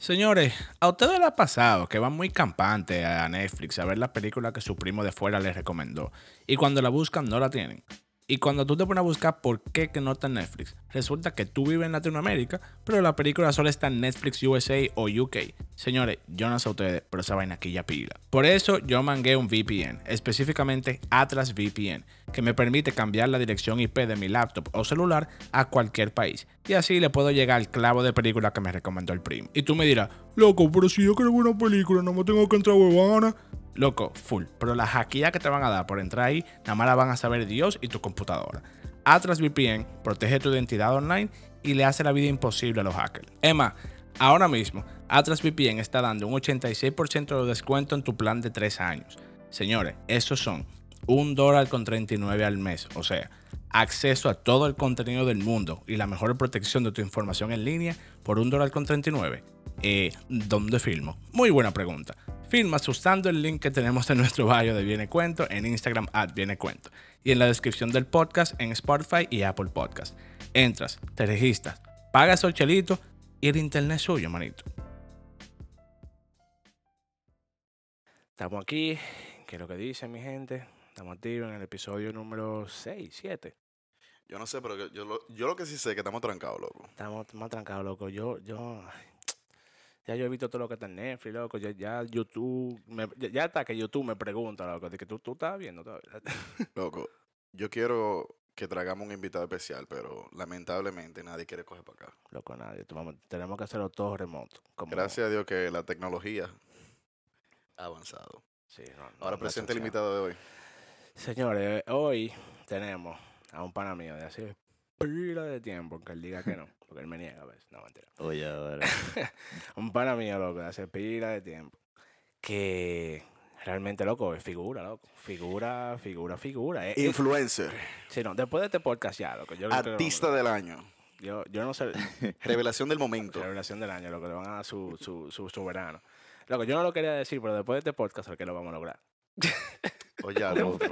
Señores, a ustedes les ha pasado que van muy campantes a Netflix a ver la película que su primo de fuera les recomendó y cuando la buscan no la tienen. Y cuando tú te pones a buscar por qué que no está en Netflix, resulta que tú vives en Latinoamérica, pero la película solo está en Netflix USA o UK. Señores, yo no sé ustedes, pero esa vaina aquí ya pila. Por eso yo mangué un VPN, específicamente Atlas VPN, que me permite cambiar la dirección IP de mi laptop o celular a cualquier país. Y así le puedo llegar al clavo de película que me recomendó el primo. Y tú me dirás, loco, pero si yo quiero una película, no me tengo que entrar huevona. Loco, full. Pero la hackeada que te van a dar por entrar ahí, nada más la van a saber Dios y tu computadora. Atlas VPN protege tu identidad online y le hace la vida imposible a los hackers. Emma, ahora mismo, Atlas VPN está dando un 86% de descuento en tu plan de 3 años. Señores, esos son un dólar con 39 al mes. O sea, acceso a todo el contenido del mundo y la mejor protección de tu información en línea por un dólar con 39. Eh, ¿Dónde filmo? Muy buena pregunta. Filmas usando el link que tenemos en nuestro bio de Viene Cuento en Instagram at Viene Cuento y en la descripción del podcast en Spotify y Apple Podcast. Entras, te registras, pagas el chelito y el internet es suyo, manito. Estamos aquí, ¿qué es lo que dice mi gente? Estamos activos en el episodio número 6, 7. Yo no sé, pero yo, yo lo, yo lo que sí sé es que estamos trancados, loco. Estamos más trancados, loco. Yo, yo, ya yo he visto todo lo que está en Netflix, loco. Ya, ya YouTube, me- ya, ya hasta que YouTube me pregunta, loco, de que tú, tú estás viendo todavía. Loco, yo quiero que traigamos un invitado especial, pero lamentablemente nadie quiere coger para acá. loco, nadie. vamos- tenemos que hacerlo todo remoto. como- Gracias a Dios que la tecnología ha avanzado. Sí, no, no, Ahora no presente el invitado de hoy. Señores, hoy tenemos a un pana mío de hace pila de tiempo, que él diga que no, porque él me niega a veces. No, mentira. Oye, ahora. un pana mío, loco, hace pila de tiempo, que realmente, loco, es figura, loco. Figura, figura, figura. Eh, eh, Influencer, sí, no, después de este podcast ya, loco. Yo, creo artista del año, yo, yo no sé, revelación del momento. revelación del año, lo que le van a dar su, su, su, su verano. Loco, yo no lo quería decir, pero después de este podcast es que lo vamos a lograr. Oye, loco.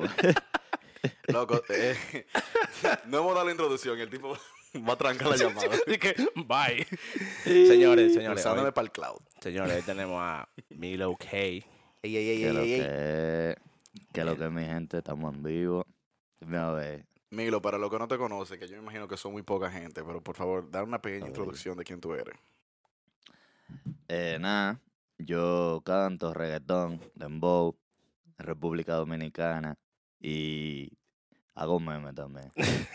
Loco, eh, no hemos dado la introducción, el tipo va a trancar la llamada. Así que, bye. señores, señores, Usándome para el cloud. señores, hoy tenemos a Milo K. Ey, ey, ey, Que lo ey, ey. que que lo que mi gente, estamos en vivo. Dime a ver. Milo, para los que no te conocen, que yo me imagino que son muy poca gente, pero por favor, dar una pequeña A ver. introducción de quién tú eres. Eh, nada, yo canto reggaetón, dembow, República Dominicana y hago meme también.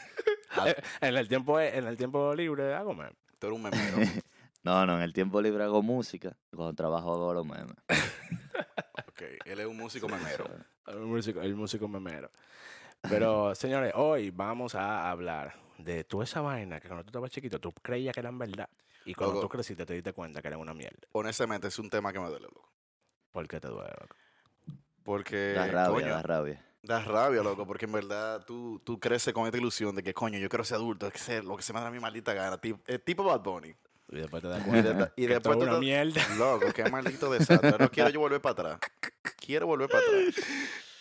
Eh, En el tiempo, en el tiempo libre, hago meme. Tú eres un memero. No, no, en el tiempo libre hago música y cuando trabajo hago los memes. ok, él es un músico memero. El músico, el músico memero. Pero, señores, hoy vamos a hablar de toda esa vaina que cuando tú estabas chiquito tú creías que eran verdad. Y cuando Loco. tú creciste te diste cuenta que eran una mierda. Honestamente, es un tema que me duele, loco. ¿Por qué te duele, loco? Porque, Da rabia, coño, da rabia. Da rabia, loco, porque en verdad tú, tú creces con esta ilusión de que, coño, yo quiero ser adulto, es que ser lo que se me da mi maldita gana. Tipo, eh, tipo Bad Bunny. Y después te das Y, cuenta de- y después una te- mierda. Loco, qué maldito desastre. No quiero yo volver para atrás. Quiero volver para atrás.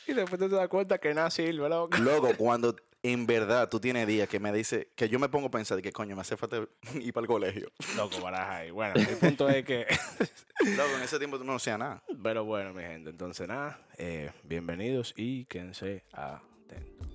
Y después te das cuenta que nada sirve, loco. Loco, cuando en verdad tú tienes días que me dice, que yo me pongo a pensar de que, coño, me hace falta ir para el colegio. Loco, baraja ahí. Bueno, el punto es que... Loco, en ese tiempo tú no hacías nada. Pero bueno, mi gente, entonces nada, eh, bienvenidos y quédense atentos.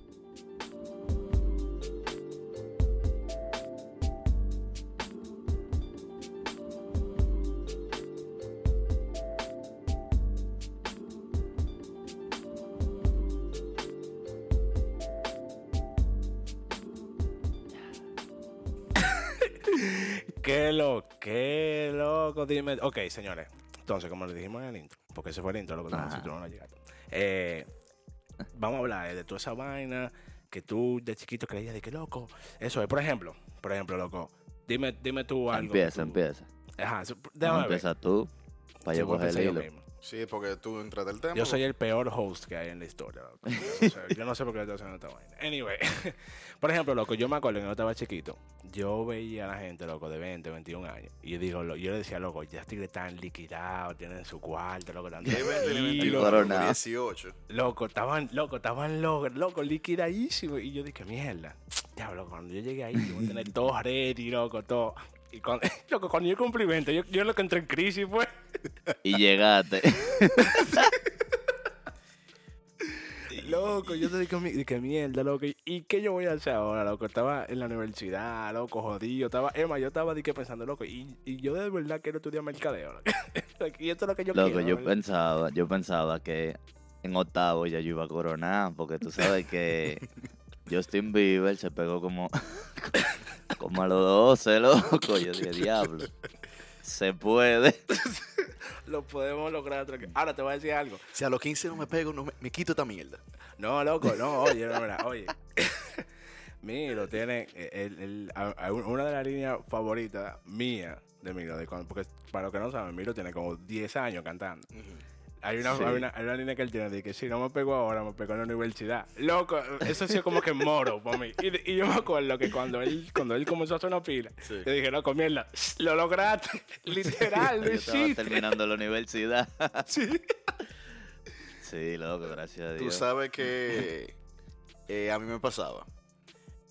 Qué lo, qué loco, dime. Ok, señores. Entonces, como les dijimos en el intro, porque ese fue el intro, lo que no llegaste. Eh, vamos a hablar de toda esa vaina que tú de chiquito creías de que loco. Eso es, por ejemplo, por ejemplo, loco. Dime, dime tú algo. Empieza, tú- empieza. Ajá, No, déjame ver. empieza tú para yo coger el hilo. mismo. Sí, porque tú entras del tema. Yo soy el peor host que hay en la historia, loco. O sea, yo no sé por qué estoy haciendo esta vaina. Anyway, por ejemplo, loco, yo me acuerdo que cuando estaba chiquito, yo veía a la gente, loco, de 20, 21 años. Y yo digo, lo- yo le decía, loco, ya estoy tan liquidado, tienen su cuarto, loco, tan Qué 20, tranquilo. 21, Pero loco, nada. 18. Loco, estaban, loco, estaban loco, loco, liquidadísimos. Y yo dije, mierda, diablo, cuando yo llegué ahí, yo voy a tener todo ready, loco, todo. Y cuando, loco, cuando yo cumplí 20, yo, yo lo que entré en crisis fue. Y llegaste. Loco, yo te dije, mi- dije, mierda, loco. ¿Y- ¿Y qué yo voy a hacer ahora, loco? Estaba en la universidad, loco, jodido. Estaba, Emma, yo estaba dije, pensando, loco, y, y yo de verdad quiero estudiar mercadeo. loco. y esto es lo que yo Loco, quiero. yo ¿verdad? pensaba, yo pensaba que en octavo ya yo iba a coronar, porque tú sabes que Justin Bieber se pegó como, como a los 12, loco. Yo dije, diablo, se puede. Lo podemos lograr. Ahora te voy a decir algo. Si a los 15 no me pego, no me, me quito esta mierda. No, loco, no, oye, no, mira, oye. Miro tiene eh, el, el- una de las líneas favoritas mía de Miro, de cuando, porque para los que no saben, Miro tiene como 10 años cantando. Hay una, Sí. hay, una, hay una línea que él tiene de que si no me pego ahora, me pego en la universidad. Loco, eso ha sido como que moro para mí. Y, y yo me acuerdo que cuando él, cuando él comenzó a hacer una pila, Sí. yo dije, loco, mierda, lo lograste. Literal, lo hiciste. terminando la universidad. Sí. Sí, loco, gracias a Tú Dios. sabes que eh, a mí me pasaba.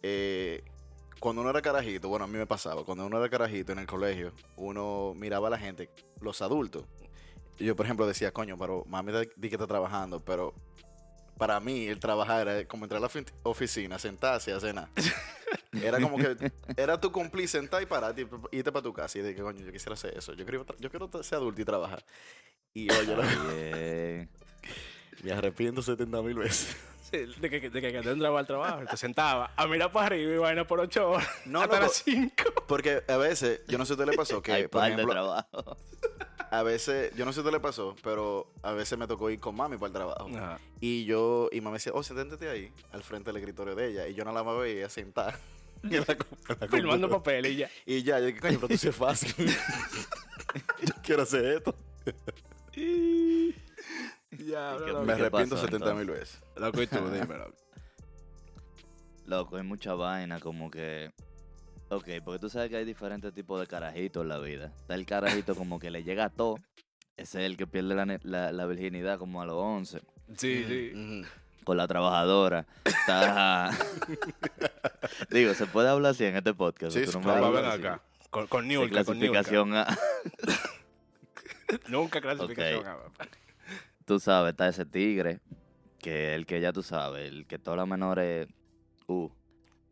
Eh, cuando uno era carajito, bueno, a mí me pasaba. Cuando uno era carajito en el colegio, uno miraba a la gente, los adultos. Y yo, por ejemplo, decía, coño, pero mami di que está trabajando, pero para mí el trabajar era como entrar a la ofi- oficina, sentarse y hacer nada. Era como que era tu cumplir, sentar y parar, y irte para tu casa y de que, coño, yo quisiera hacer eso. Yo quiero, yo quiero ser adulto y trabajar. Y oye, lo- Bien. me arrepiento 70 mil veces. Sí, de que, de que, que te entraba al trabajo, te sentaba a mirar para arriba y vaina por ocho horas. No, hasta loco. las cinco. Porque a veces, yo no sé si a usted le pasó Hay que, por par de ejemplo, trabajo. a veces, yo no sé si usted le pasó, pero a veces me tocó ir con mami para el trabajo. Ajá. Y yo, y mami decía, oh, siéntate ahí, al frente del escritorio de ella. Y yo no la veía sentada. la la Filmando computadora. papel y ya. Y ya, yo dije, coño, pero tú sí es fácil. yo quiero hacer esto. Ya, ¿Y qué- loco. Me qué arrepiento pasó, 70 mil veces. Loco, y tú, dime, loco. Loco, hay mucha vaina como que... Ok, porque tú sabes que hay diferentes tipos de carajitos en la vida. Está el carajito como que le llega a todo. Ese es el que pierde la, la- la virginidad como a los 11. Sí, sí. Con la trabajadora. Está... Digo, ¿se puede hablar así en este podcast? Sí, ¿O tú sí, me claro, ven acá. Con, con De Niurka, con clasificación A. Nunca clasificación. Ok. A, papá. tú sabes, está ese tigre, que el que ya tú sabes, el que todas las menores, uh,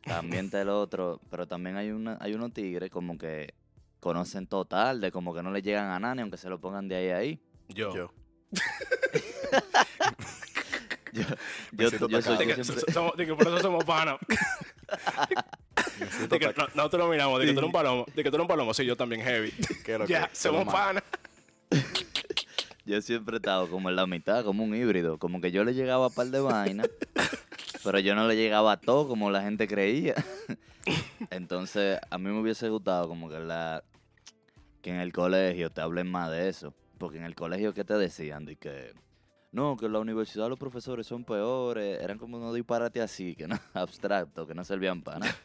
también está el otro, pero también hay una, hay unos tigres como que conocen total, de como que no le llegan a nadie, aunque se lo pongan de ahí a ahí. Yo. Yo. Yo, yo, yo soy-. De que, siempre- so- somos, de que por eso somos siento De que no- nosotros lo miramos. De que tú eres un palomo. De que tú eres un palomo. Sí, yo también heavy. ¿Qué es lo Ya, que- somos panas. yo siempre he estado como en la mitad, como un híbrido, como que yo le llegaba a par de vainas, pero yo no le llegaba a todo como la gente creía. Entonces, a mí me hubiese gustado como que la que en el colegio te hablen más de eso, porque en el colegio que te decían de que no, que en la universidad los profesores son peores, eran como unos disparates así, que no abstractos, que no servían para nada.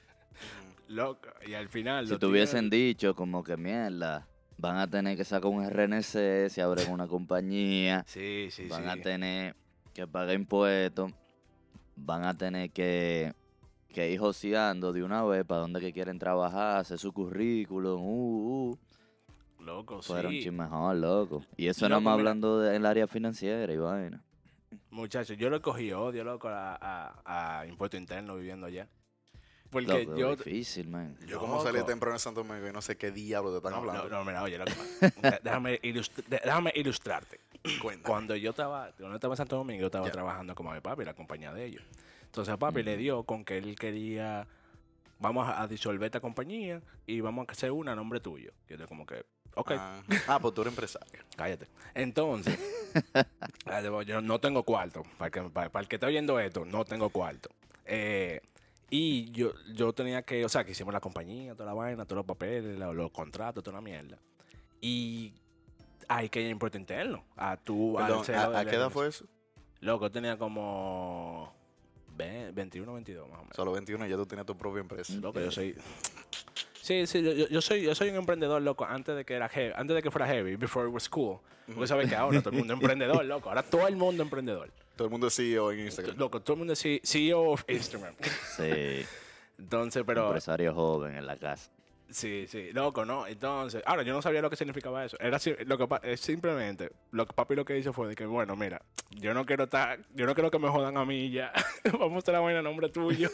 Loco. Y al final. Si te hubiesen dicho como que mierda, van a tener que sacar un RNC si abren una compañía, Sí, sí, van sí. a tener que pagar impuestos, van a tener que, que ir joseando de una vez para donde que quieren trabajar, hacer su currículum, uh, uh. Loco, Fuera un sí. chisme mejor, loco. Y eso Loco, más hablando del área financiera y vaina. Muchachos, yo le cogí odio, loco, a, a, a impuesto interno viviendo allá. Porque Loco, yo. difícil, man. Yo como Loco. salí temprano en Santo Domingo y no sé qué diablo te están No, hablando. no, no, mira, oye, loco, déjame, ilustr- déjame ilustrarte. Cuéntame. Cuando yo estaba, cuando yo estaba en Santo Domingo, yo estaba trabajando como mi papi, la compañía de ellos. Entonces a papi le dio con que él quería, vamos a, a disolver esta compañía y vamos a hacer una a nombre tuyo. Yo estoy como que, ok, Ah, ah, pues tú eres empresario. cállate. Entonces, yo no tengo cuarto. Para, que, para, para el que está oyendo esto, no tengo cuarto. Eh, y yo, yo tenía que, o sea, que hicimos la compañía, toda la vaina, todos los papeles, los, los contratos, toda la mierda. Y hay que ir interno. A tu, Perdón, ¿a, a qué edad fue eso? Loco, yo tenía como ve- 21, 22 más o menos. Solo 21 y ya tú tenías tu propia empresa. Loco, yo soy. Sí, sí, yo, yo soy, yo soy un emprendedor, loco, antes de que era heavy, antes de que fuera heavy, before it was cool. Porque sabes que ahora todo el mundo es emprendedor, loco. Ahora todo el mundo es emprendedor. Todo el mundo es CEO en Instagram. Loco, todo el mundo es CEO of Instagram. Sí, Entonces, pero, empresario joven en la casa. Sí, sí, loco, ¿no? Entonces, ahora yo no sabía lo que significaba eso. Era lo que simplemente, lo que papi lo que hizo fue de que, bueno, mira, yo no quiero estar, yo no quiero que me jodan a mí ya. Vamos a la vaina a nombre tuyo.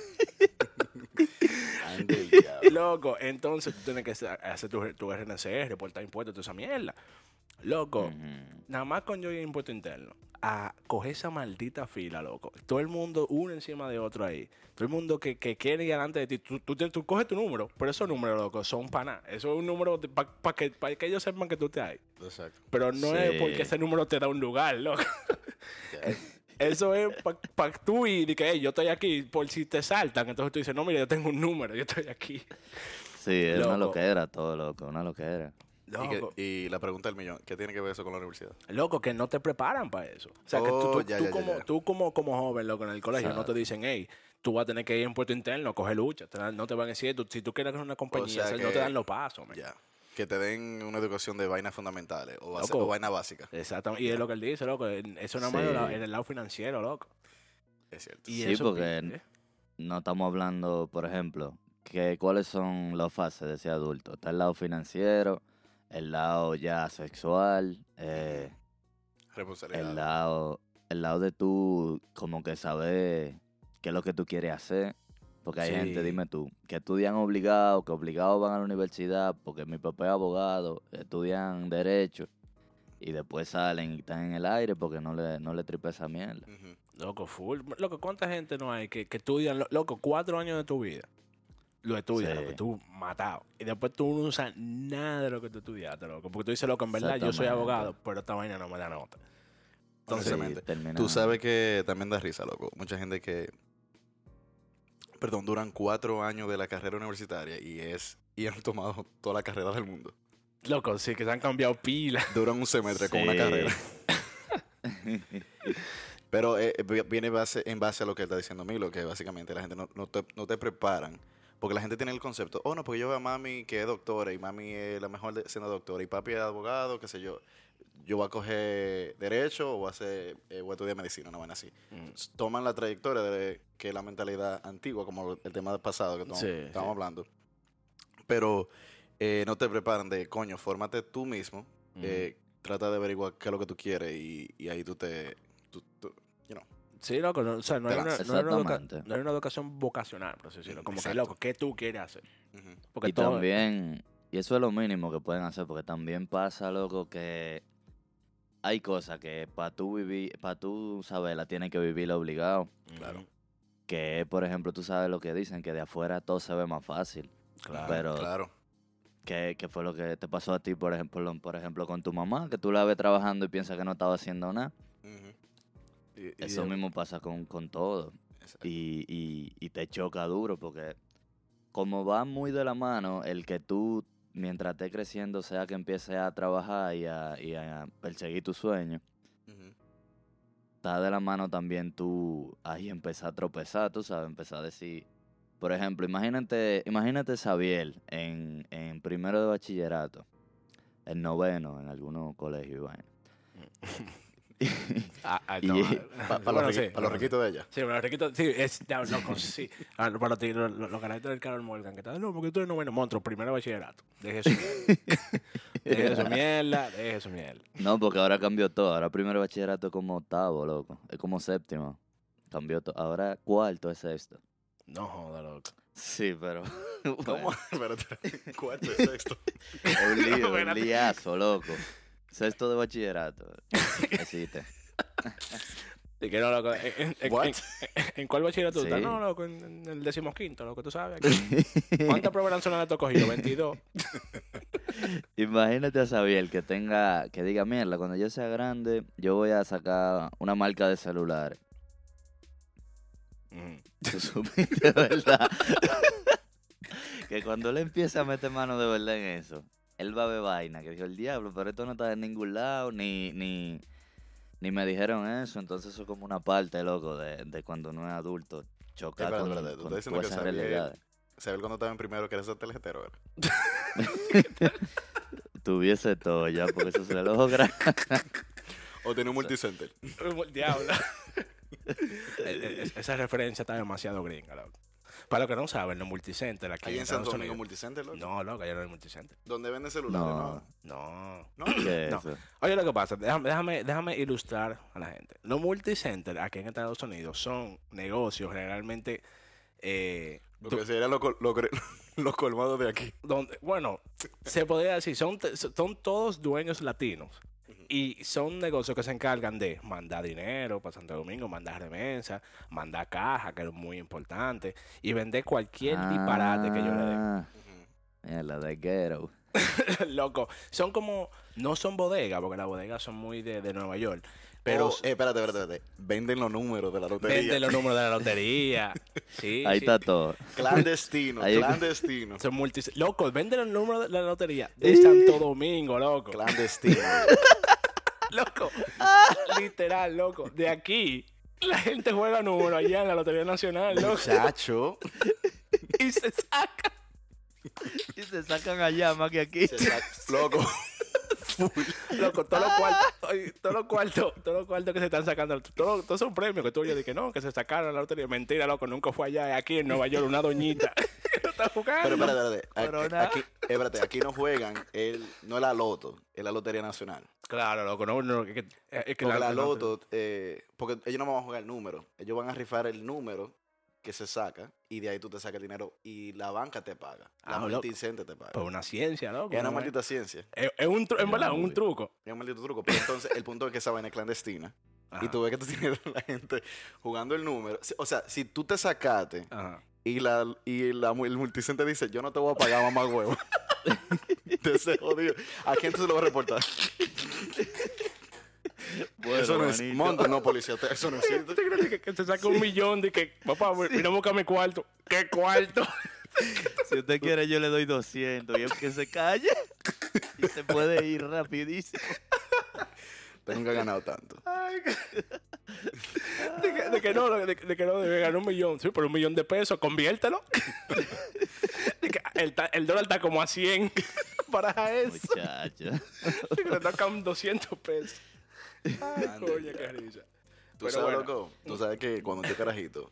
Loco, entonces tú tienes que hacer tu, tu RNC, reportar impuestos, toda esa mierda. Loco, nada más con yo y impuesto interno, a coger esa maldita fila, loco. Todo el mundo uno encima de otro ahí. Todo el mundo que, que quiere ir delante de ti. Tú, tú, tú coges tu número, pero esos números, loco, son para nada. Eso es un número para que, pa que ellos sepan que tú te hay. Exacto. Pero no es porque ese número te da un lugar, loco. Eso es para tú y que "Ey, yo estoy aquí por si te saltan. Entonces tú dices, no, mira, yo tengo un número, yo estoy aquí. Sí, es una Loco. loquera todo, loco, una loquera. Y, que- Loco, y la pregunta del millón, ¿qué tiene que ver eso con la universidad? loco, que no te preparan para eso. O sea, que tú, Oh, tú- ya, tú ya, ya, como, ya. tú como, como joven, loco, en el colegio, no te dicen, hey, tú vas a tener que ir en puerto interno, coger lucha. Te dan- no te van a decir, tú- si tú quieres una compañía, sea o sea, no te dan los pasos. Ya. Que te den una educación de vainas fundamentales o, base- Loco. o vaina básica. Exactamente. Y es lo que él dice, loco. en- Eso nada más Sí. en el lado financiero, loco. Es cierto. Y Sí, eso, porque ¿eh? no estamos hablando, por ejemplo, que cuáles son las fases de ese adulto. Está el lado financiero, el lado ya sexual, eh, el lado, el lado de tú como que saber qué es lo que tú quieres hacer. Porque hay Sí. gente, dime tú, que estudian obligados, que obligados van a la universidad, porque mi papá es abogado, estudian derecho, y después salen y están en el aire porque no le, no le tripe esa mierda. Loco, full. Loco, ¿cuánta gente no hay que, que estudian, lo- loco, cuatro años de tu vida? Lo estudias, Sí. loco, tú matado. Y después tú no usas nada de lo que tú estudiaste, loco. Porque tú dices, loco, en verdad yo soy abogado, pero esta vaina no me da nota. Entonces, termina- Tú sabes que también da risa, loco. Mucha gente que, perdón, duran cuatro años de la carrera universitaria y es y han tomado toda la carrera del mundo. loco, sí, que se han cambiado pilas. Duran un semestre con una Sí. carrera. Pero eh, vi- viene base, en base a lo que está diciendo Milo, que básicamente la gente no, no te, no te preparan. Porque la gente tiene el concepto, oh no, porque yo veo a mami que es doctora y mami es la mejor de- siendo doctora y papi es abogado, qué sé yo. Yo voy a coger derecho o voy a, hacer, eh, voy a estudiar medicina, una vaina así. Mm. Toman la trayectoria de que es la mentalidad antigua, como el tema del pasado que estamos, Sí, estábamos sí. hablando. Pero eh, no te preparan de, coño, fórmate tú mismo, eh, trata de averiguar qué es lo que tú quieres y, y ahí tú te... tú- tú-. Sí, loco, no, o sea, no hay, una, no, hay una no hay una educación vocacional, por así decirlo. Como que, Exacto. loco, ¿qué tú quieres hacer? Ujú. Porque y todo, también, y eso es lo mínimo que pueden hacer, porque también pasa, loco, que hay cosas que para tú vivir, para tú saberla, tienes que vivirla obligado. Claro. Que, por ejemplo, tú sabes lo que dicen, que de afuera todo se ve más fácil. Claro, pero, Claro. ¿qué, qué fue lo que te pasó a ti, por ejemplo, por ejemplo, con tu mamá? Que tú la ves trabajando y piensas que no estaba haciendo nada. Y- Eso mismo pasa con, con todo. y, y, y te choca duro porque como va muy de la mano el que tú mientras estés creciendo sea que empieces a trabajar y a, y a perseguir tus sueños, Ujú. está de la mano también tú ahí empezar a tropezar, tú sabes, empezar a decir, por ejemplo, imagínate, imagínate Xavier en, en primero de bachillerato, en noveno en algunos colegios y vaina. Ah, ah, Y- no, Pa- ah, Para bueno, los, sí, riqui- pa' los bueno, riquitos de ella. Sí, pero los riquitos, sí, es, ya, loco, sí. Ah, para ti, los, los, los canales del Carol Morgan, que tal, no, porque tú eres noveno monstruo, primero bachillerato. Deje su mierda. Deje su mierda, deje su mierda. No, porque ahora cambió todo. Ahora primero bachillerato es como octavo, loco. Es como séptimo. Cambió todo. Ahora cuarto es sexto. No joda, loco. Sí, pero. ¿Cómo? Cuarto y sexto. Es un lío, un liazo, loco. Sexto de bachillerato. Existe. Que no, loco. ¿En, en, en- What? en- en cuál bachillerato tú estás? Sí. No, loco, en, en el decimoquinto, loco, tú sabes. ¿Cuántas pruebas nacionales tú has cogido? 22. Imagínate a Xavier que tenga. Que diga, mierda, cuando yo sea grande, yo voy a sacar una marca de celulares. Ujú. Tú supiste, ¿verdad? que cuando él empiece a meter mano de verdad en eso, él va a ver vaina. Que dijo el diablo, pero esto no está en ningún lado, ni, ni, ni me dijeron eso. Entonces, eso es como una parte, loco, de, de cuando uno es adulto. Chocar con, tú con todas esas realidades. ¿Sabes cuando estaba en primero que eres telejetero? ¿verdad? Tuviese todo ya, porque eso se logra. ¿O tiene un multicenter? Diablo. E- e- Esa referencia está demasiado gringa, loco. Para los que no saben, los multicenter aquí Ahí en Estados Santo Domingo Unidos- Multicenter, loco. No, loco, allá no hay multicenter. Donde venden celulares, No. ¿no? No. ¿No? ¿Qué es No. eso? Oye, lo que pasa, déjame, déjame, déjame ilustrar a la gente. Los multicenter aquí en Estados Unidos son negocios generalmente eh, Lo que serían los, los colmados de aquí. donde, bueno, se podría decir, son, son todos dueños latinos. Y son negocios que se encargan de mandar dinero para Santo Domingo, mandar remesa, mandar caja, que es muy importante, y vender cualquier disparate que yo le dé. Ah, la de ghetto. Loco, son como, no son bodegas, porque las bodegas son muy de, de Nueva York, pero Pero, eh, espérate, espérate, espérate. Venden los números de la lotería. venden los números de la lotería. Sí, Ahí sí. está todo. Clandestino, Ahí- clandestino. Son multi... Loco, venden el número de la lotería de Santo Domingo, loco. Clandestino. Loco. Literal, loco. De aquí, la gente juega número allá en la Lotería Nacional, loco. Muchacho. Y se saca. Y se sacan allá más que aquí. Se saca- Loco. Loco, todos los cuartos, oye, todos los cuartos, todos los cuartos que se están sacando, todos, todos son premios que tú oyes de que no, que se sacaron la lotería. Mentira, loco, nunca fue allá, aquí en Nueva York, una doñita lo está jugando. Pero espérate, espérate. Aquí, aquí, espérate, aquí no juegan, el, no es la loto, es la Lotería Nacional. Claro, loco, no, no, es que, es que Porque la loto, eh, porque ellos no van a jugar el número, ellos van a rifar el número que se saca y de ahí tú te sacas el dinero y la banca te paga. La Ah, loco. multicente te paga. Pues una ciencia, loco. es una ¿no? maldita ciencia. Es, es un, tru- en verdad, un truco. Es un maldito truco. Pero entonces el punto es que esa vaina es clandestina. Y tú ves que tú tienes la gente jugando el número. O sea, si tú te sacaste ajá. y, la, y la, el multicente dice, yo no te voy a pagar mamá huevo. jodido. ¿A quién tú se lo vas a reportar? Bueno, eso no es. manito. Monta, no, policía. te- Eso no existe. ¿Usted cree que, que te saca un millón de que, papá, mira, busca mi cuarto? ¿Qué cuarto? Si usted quiere, yo le doy 200. Y aunque se calle, y se puede ir rapidísimo. Nunca ha ganado tanto. Ay, de, que, de que no, de, de que no debe ganar un millón. Sí, por un millón de pesos, conviértelo. De que el, el dólar está como a 100 para eso. Muchacho. De que le tocan 200 pesos. Ay, risa. Tú Pero sabes, bueno. loco. Tú sabes que cuando yo carajito,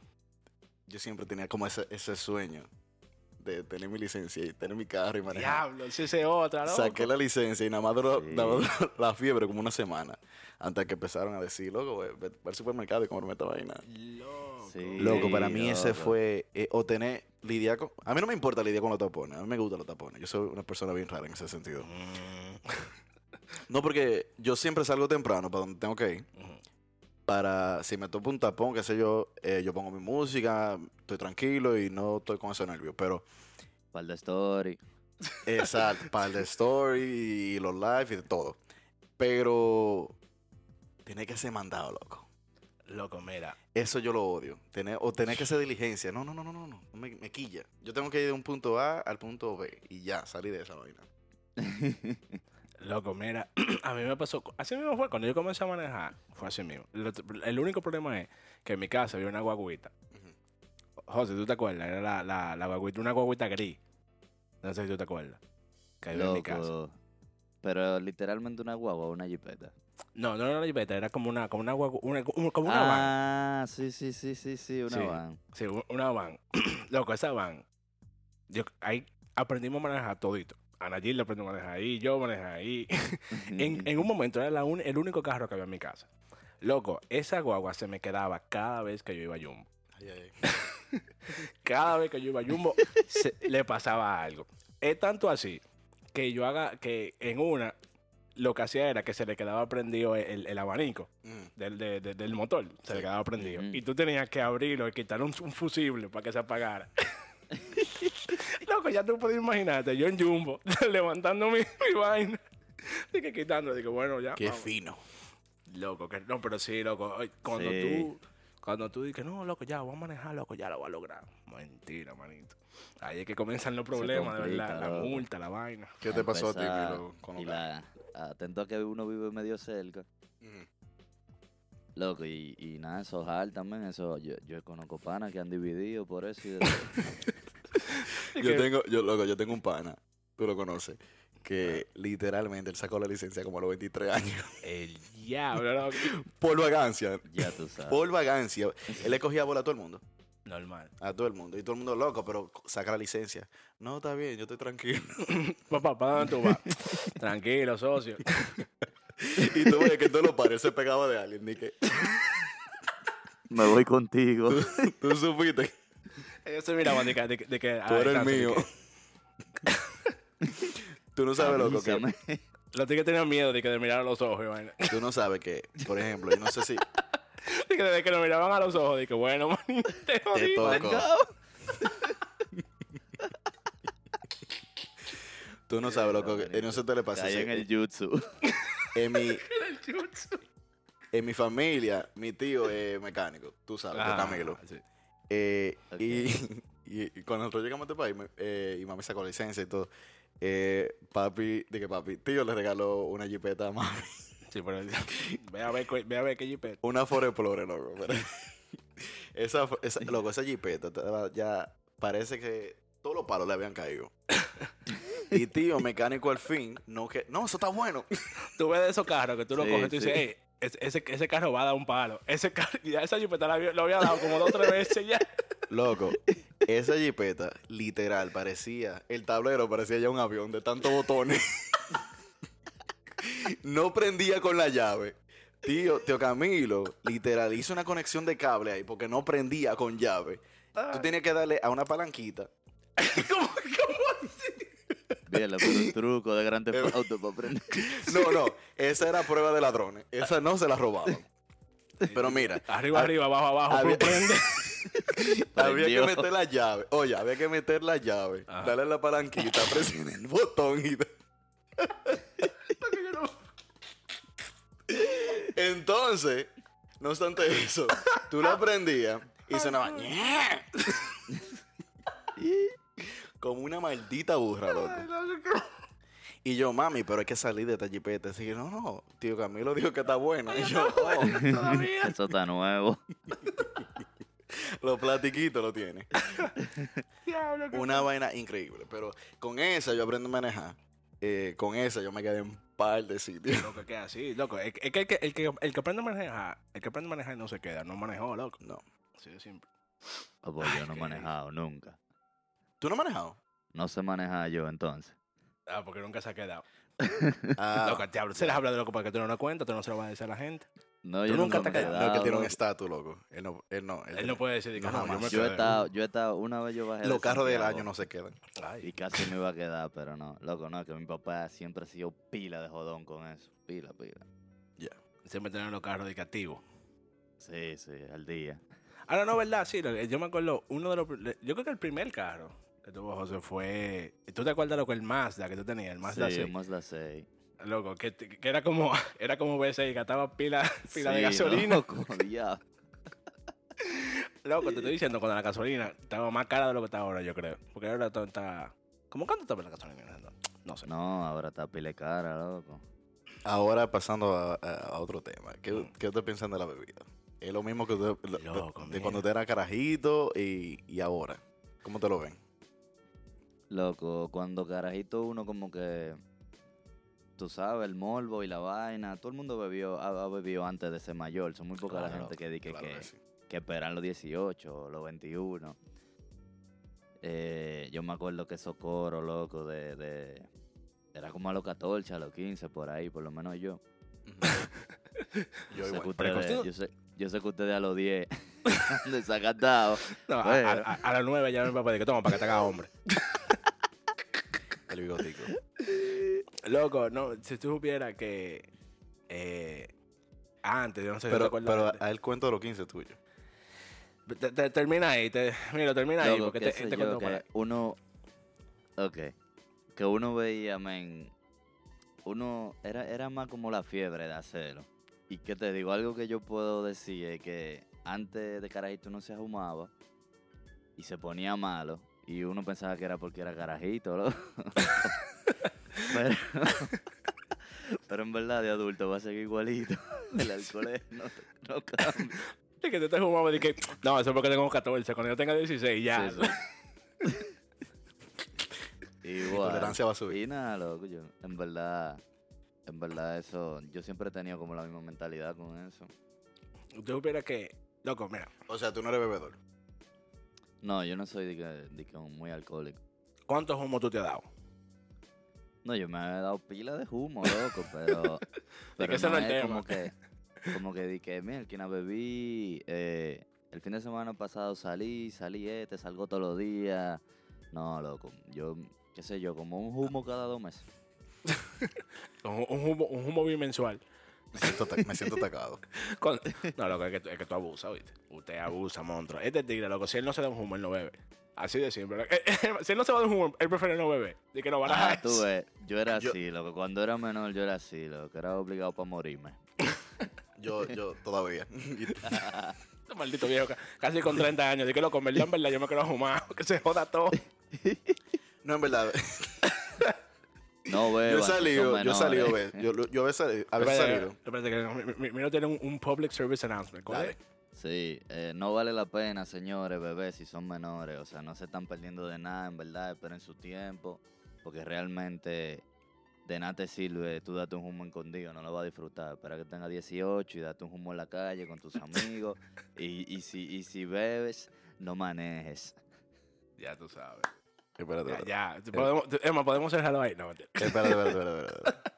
yo siempre tenía como ese, ese sueño de tener mi licencia y tener mi carro y manejar. Diablo, si ese otra, ¿no? Saqué la licencia y nada más duró, Sí. nada más duró la fiebre como una semana. Antes que empezaron a decir, loco, ve, ve al supermercado y comerme esta vaina. Loco. Sí. Loco, para mí ese loco. fue eh, o tener lidiar con... A mí no me importa lidiar con los tapones, a mí me gustan los tapones. Yo soy una persona bien rara en ese sentido. Mm, No, porque yo siempre salgo temprano para donde tengo que ir. Para, si me topo un tapón, qué sé yo, eh, yo pongo mi música, estoy tranquilo y no estoy con ese nervio. Pero, Par de story. exacto, para el de story y los live y de todo. Pero, tiene que ser mandado, loco. Loco, mira. Eso yo lo odio. Tener, o tener que hacer diligencia. No, no, no, no, no, no. Me, me quilla. Yo tengo que ir de un punto A al punto B y ya, salí de esa vaina. Loco, mira, a mí me pasó, así mismo fue, cuando yo comencé a manejar, fue así mismo. Lo- El, único problema es que en mi casa había una guaguita. José, ¿tú te acuerdas? Era la, la, la guaguita, una guaguita gris. No sé si tú te acuerdas. Que había en mi casa. Pero literalmente una guagua o una jipeta. No, no era una jipeta, era como una, como una guagu- una- como una van. ah, sí, sí, sí, sí, sí, una Sí. van. Sí, una van. Loco, esa van. Yo, ahí aprendimos a manejar todito. A Nayil le aprendió a manejar ahí, yo manejé ahí. en, en un momento era la un- el único carro que había en mi casa. Loco, esa guagua se me quedaba cada vez que yo iba a Jumbo. Ay, ay. Cada vez que yo iba a Jumbo, se- le pasaba algo. Es tanto así que yo haga que en una lo que hacía era que se le quedaba prendido el, el abanico Mm. del, de- de- del motor. Se le Sí. quedaba prendido. Ujú. Y tú tenías que abrirlo y quitarle un, un fusible para que se apagara. Loco, ya tú puedes imaginarte, yo en Jumbo, levantando mi, mi vaina. Que quitando, digo, bueno, ya. Qué vamos. fino. Loco, que no, pero sí, loco. Cuando Sí. tú, cuando tú dices, no, loco, ya, voy a manejar, loco, ya lo voy a lograr. Mentira, manito. Ahí es que comienzan los problemas, de verdad. La loco. multa, la vaina. ¿Qué te pasó a ti, con y la, Atento a que uno vive medio cerca. Loco, y, y nada, eso es hard también. Eso, yo, yo conozco panas que han dividido por eso. y de- Yo tengo, yo, loco, yo tengo un pana, tú lo conoces, que literalmente él sacó la licencia como a los 23 años. El diablo, loco. Por vagancia. ya tú sabes. Por vagancia. Él le cogía bola a todo el mundo. Normal. A todo el mundo. Y todo el mundo loco, pero saca la licencia. No, está bien, yo estoy tranquilo. Papá, ¿para dónde tú vas? Tranquilo, socio. y tú ves que todos los pares se pegaba de alguien. Ni que Me voy contigo. tú supiste. Ellos se miraban de que... De, de que Tú eres el mío. tú no sabes, loco, que... Los tigres tenían miedo de que de mirar a los ojos vaina. Tú no sabes que, por ejemplo, yo no sé si De que desde que nos miraban a los ojos, de que bueno, manín, te te jodí. tocó. Tú no sabes, loco, que no se te le pasa. Ese- en el jutsu. En mi, en mi familia, mi tío es mecánico, tú sabes, Ah, Camilo. sí. Eh, y, y, y cuando nosotros llegamos a este país, me- eh, y mami sacó la licencia y todo, eh, papi, dije papi, tío le regaló una jipeta a mami. Sí, pero ve a ver, ve a ver qué jipeta. Una Foreplore, loco. pero- esa, esa, loco, esa jipeta ya parece que todos los palos le habían caído. Y tío, mecánico al fin, no que, no, eso está bueno. Tú ves de esos carros que tú lo Sí, coges y tú sí. dices, hey, ese, ese, ese carro va a dar un palo. Ese carro, ya esa jipeta la lo había dado como dos o tres veces ya. Loco, esa jipeta, literal, parecía, el tablero parecía ya un avión de tantos botones. no prendía con la llave. Tío, tío Camilo, literal, hizo una conexión de cable ahí porque no prendía con llave. Tú tenías que darle a una palanquita. Bien, pero un truco de grande auto para aprender. No, no, esa era prueba de ladrones. Esa no se la robaban. Pero mira, Arriba, hab- arriba, abajo, abajo, había- había que meter la llave. Oye, había que meter la llave, Ajá. darle la palanquita, presionar el botón y... Entonces, no obstante eso, tú la prendías y sonaba... Como una maldita burra, loco. Y yo, mami, pero hay que salir de esta jipeta. Así que, no, no, tío Camilo dijo que está buena. Y yo, oh, Eso está nuevo. los platiquitos lo tiene. Una vaina increíble. Pero con esa yo aprendo a manejar. Eh, con esa yo me quedé en un par de sitios. Loco, que así, loco. Es, que, el que, el, que, el que aprende a manejar, el que aprende a manejar no se queda, no manejó, loco. No. Así de simple. Oh, pues yo no he manejado nunca. ¿Tú no has manejado? No sé manejar yo entonces. Ah, porque nunca se ha quedado. Ah, Loco, te hablo, se les habla de loco para que tú no lo cuentas, tú no se lo vas a decir a la gente. No, Tú yo nunca nunca te has no, es que quedado, tiene un estatus, loco. Él no, él no. Él no puede decir que No, no, yo jamás. me Yo he estado, yo he estado, una vez yo bajé de Los carros del año no se quedan. Ay, Y casi me iba a quedar, pero no. Loco, no, que mi papá siempre ha sido pila de jodón con eso. Pila, pila. Ya. siempre tenían los carros de que activos. Sí, sí, al día. Ahora no, ¿verdad? Sí, yo me acuerdo, uno de los... Yo creo que el primer carro tuvo José fue... ¿Tú te acuerdas lo que el Mazda que tú tenías? El Mazda sí, sí. Mazda 6. Loco, que, que era como era como V6, gastaba pila, pila de Sí, gasolina. loco. Loco, te estoy diciendo, cuando la gasolina estaba más cara de lo que está ahora, yo creo. Porque ahora todo está... ¿Cómo cuánto está la gasolina? No sé. No, ahora está pila de cara, loco. Ahora pasando a, otro tema. ¿Qué, ¿Qué ustedes piensan de la bebida? Es lo mismo que usted, de- cuando usted era carajito y, y ahora. ¿Cómo te lo ven? Loco, cuando carajito uno como que, tú sabes, el morbo y la vaina, todo el mundo bebió, ha, ha bebido antes de ser mayor. Son muy poca la Claro, gente que, di que, claro que, que sí. que esperan los 18 o los 21. Eh, yo me acuerdo que esos coros, loco, de, de... Era como a los 14, a los 15, por ahí, por lo menos yo. Yo sé que igual. ustedes, yo, sé, yo sé que ustedes a los 10 han desacatado. No, a, Bueno. a- a- a las 9 ya mi papá dice que toma para que te haga hombre. El bigotico. Loco, no, si tú supieras que eh, antes, yo no sé si te Pero, pero a él cuento de los 15 tuyo. te- te- termina ahí, te, mira, termina ahí, porque te, sé te yo, cuento que uno... Ok. Que uno veía, men... Uno... Era, era más como la fiebre de hacerlo. Y que te digo, algo que yo puedo decir es que antes de carajito uno se ahumaba y se ponía malo. Y uno pensaba que era porque era carajito, ¿no? pero, pero en verdad de adulto va a seguir igualito. El alcohol es- no, no cambia. Es que tú te fumabas y que, no, eso es porque tengo 14, cuando yo tenga 16 ya. Sí, sí. Igual. tolerancia va a subir. Y nada, loco, yo, en verdad, en verdad eso, yo siempre he tenido como la misma mentalidad con eso. Tú supieras que, loco, mira, O sea, tú no eres bebedor. No, yo no soy de que, de que muy alcohólico. ¿Cuántos humos tú te has dado? No, yo me he dado pila de humo, loco, pero. pero ese no es el tema. como que. Como que di que, mira, que bebí. eh, el fin de semana pasado salí, salí este, salgo todos los días. No, loco. Yo, qué sé yo, como un humo cada dos meses. Un, un humo, un humo bimensual. Me siento, me siento atacado. Con- No, loco, es que, es que tú abusas, ¿viste? Usted abusa, monstruo. Este tigre, loco, si él no se da un humo, él no bebe. Así de simple. Eh, eh, si él no se va de un humo, él prefiere no beber. De que no va a Ah, tú ves, yo era Yo- así, loco. Cuando era menor, yo era así, loco. Era obligado para morirme. Yo, yo todavía. Este maldito viejo, ca- casi con 30 años. Que loco, en verdad, en verdad, yo me quiero fumar. Que se joda todo. No, en verdad. No Yo beban. he salido, yo he salido, ve, yo, yo he salido, a veces Espérate, salido. espérate, que mi- mi- Mira, tiene un, un public service announcement. ¿Cuál es? Sí, eh, no vale la pena, señores, bebés, si son menores. O sea, no se están perdiendo de nada, en verdad. Esperen su tiempo. Porque realmente de nada te sirve tú date un humo escondido, no lo vas a disfrutar. Espera que tenga 18 y date un humo en la calle con tus amigos. y, y, si, y si bebes, no manejes. Ya tú sabes. Espérate, Ya, espérate. ya. Podemos, Emma, ¿podemos cerrarlo ahí? No, mentira. Espérate, espérate, espérate, espérate.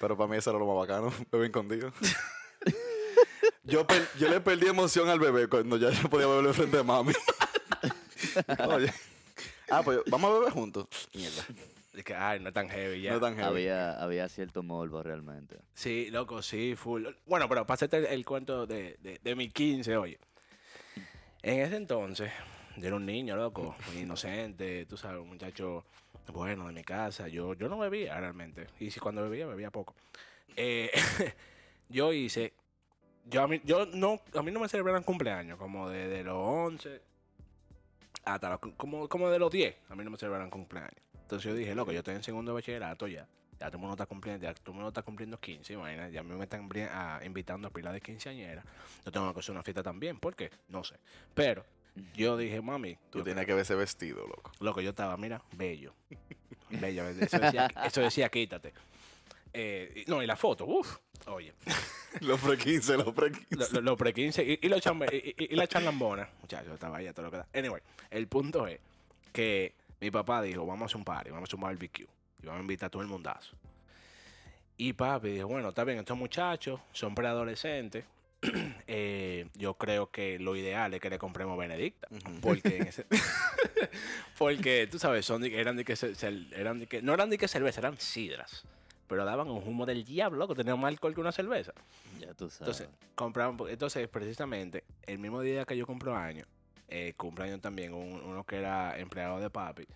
Pero para mí eso era lo más bacano, bebé escondido. Yo, per- yo le perdí emoción al bebé cuando ya yo podía beberlo frente de mami. Oye. Ah, pues vamos a beber juntos. Mierda. Es que, ay, no es tan heavy ya. No tan heavy. Había, había cierto morbo realmente. Sí, loco, sí, full. Bueno, pero para hacerte el, el cuento de, de, de mi 15, oye. En ese entonces, yo era un niño, loco, muy inocente, tú sabes, un muchacho bueno de mi casa. Yo, yo no bebía realmente. Y si cuando bebía, bebía poco. Eh, yo hice. Yo a mí, yo no, a mí no me celebraron cumpleaños, como de, de los 11 hasta los, como, como de los 10. A mí no me celebraron cumpleaños. Entonces yo dije, loco, yo estoy en segundo bachillerato ya. Ya todo el mundo está cumpliendo, ya todo el mundo está cumpliendo 15, imagínate. Ya a mí me están ah, invitando a pila de quinceañera. Yo tengo que hacer una fiesta también, ¿por qué? No sé. Pero yo dije, mami, Tú tienes que verse vestido, loco. loco, yo estaba, mira, bello. Bello. Eso decía, eso decía quítate. Eh, no, y la foto, uff, oye. Los pre 15, los pre 15. Los lo, lo pre 15 y, y, los chambe- y, y- la charlambona. Muchachos, estaba ahí a todo lo que da. Anyway, el punto es que mi papá dijo, vamos a hacer un party, vamos a hacer un barbecue. Y vamos a invitar a todo el mundazo. Y papi dijo, bueno, está bien, estos muchachos son preadolescentes. Eh, yo creo que lo ideal es que le compremos Benedicta. Porque, en ese- porque tú sabes, son de- eran de que, eran de que no eran de que cerveza, eran sidras. Pero daban un humo del diablo, que tenían más alcohol que una cerveza. Ya tú sabes. Entonces, compraban, entonces, precisamente, el mismo día que yo cumplo años, eh, cumpleaños también un- uno que era empleado de papi,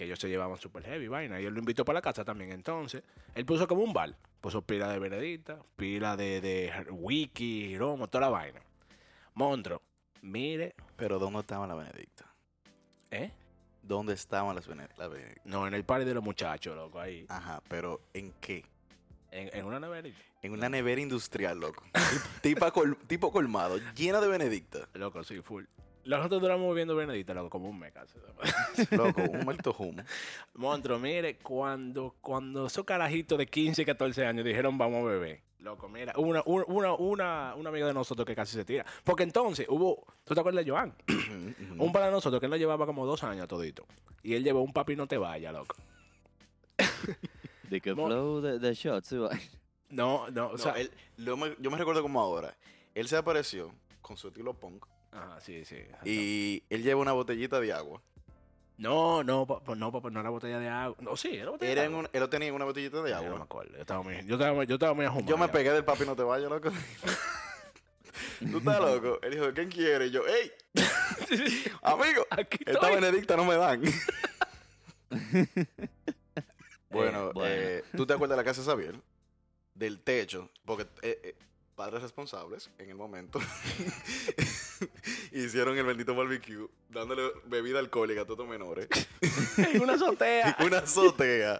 que ellos se llevaban super heavy, vaina, y él lo invitó para la casa también. Entonces, él puso como un bar, puso pila de Benedicta, pila de, de wiki, romo, toda la vaina. Monstruo, mire, Pero ¿dónde estaban las Benedictas? ¿eh? ¿Dónde estaban las Bene- las Benedictas? No, en el party de los muchachos, loco, ahí, Ajá, pero ¿en qué? en, en una neverita. En una nevera industrial, loco. Tipa col- tipo colmado, llena de Benedicta. Loco, sí, full. Nosotros duramos viendo Benedicta, loco, como un mes casi. Loco, un muerto humo. Monstruo, mire, cuando, cuando esos carajitos de 15, 14 años dijeron vamos a beber. Loco, mira, una, una, una, una, amiga de nosotros que casi se tira. Porque entonces hubo, ¿tú te acuerdas de Joan? un para nosotros que él nos llevaba como dos años todito. Y él llevó un papi no te vaya, loco. De que flow de, shots. No, no, o sea. él- lo yo me recuerdo como ahora. Él se apareció con su estilo punk Ajá, sí, sí. y él lleva una botellita de agua. No, no, pa- no, papá, no era botella de agua. No, sí, era botella Era de agua. un- él tenía en una botellita de Yo no me agua. acuerdo. Yo estaba muy, yo estaba, yo estaba muy ajumado Yo me ya. pegué del papi no te vayas, loco. Tú estás loco. Él dijo, ¿quién quiere? Y yo, ¡ey! Amigo, Aquí esta. Benedicta no me dan. bueno, Eh, bueno. eh, ¿tú te acuerdas de la casa de Xavier? Del techo, porque eh, eh, padres responsables en el momento hicieron el bendito barbecue dándole bebida alcohólica a todos los menores. En una azotea. una azotea.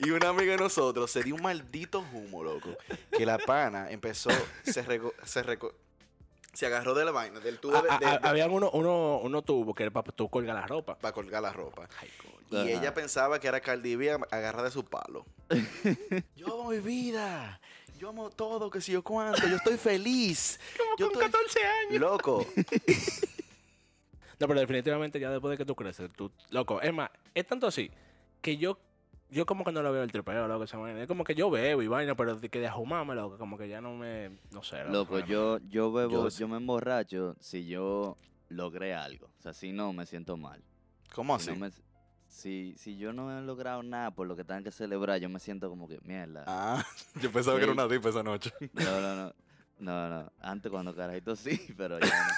y una amiga de nosotros se dio un maldito humo, loco. Que la pana empezó, se, rego- se, reco- se agarró de la vaina, del tubo Ah, de, ah, de- ah, de- habían unos uno, uno tubos que era para tú colgar la ropa. para colgar la ropa. Ay. Y Ajá. ella pensaba que era Cardi B agarrada de su palo. yo amo mi vida. Yo amo todo, que si yo cuánto. Yo estoy feliz. Como Yo con estoy 14 años. loco. No, pero definitivamente ya después de que tú creces, tú, loco, es más, es tanto así que yo, yo como que no lo veo el tripeo, loco, esa. Es como que yo bebo y vaina, pero de que de ajumarme, loco, como que ya no me, no sé. Loco, me- yo, yo bebo, Yo yo, me emborracho si yo logré algo. O sea, si no, me siento mal. ¿Cómo Si, así? no me- si, si yo no he logrado nada por lo que tengan que celebrar, yo me siento como que, mierda. Ah, yo pensaba que era una dipa esa noche. No, no, no. No, no. Antes cuando carajito sí, pero ya no.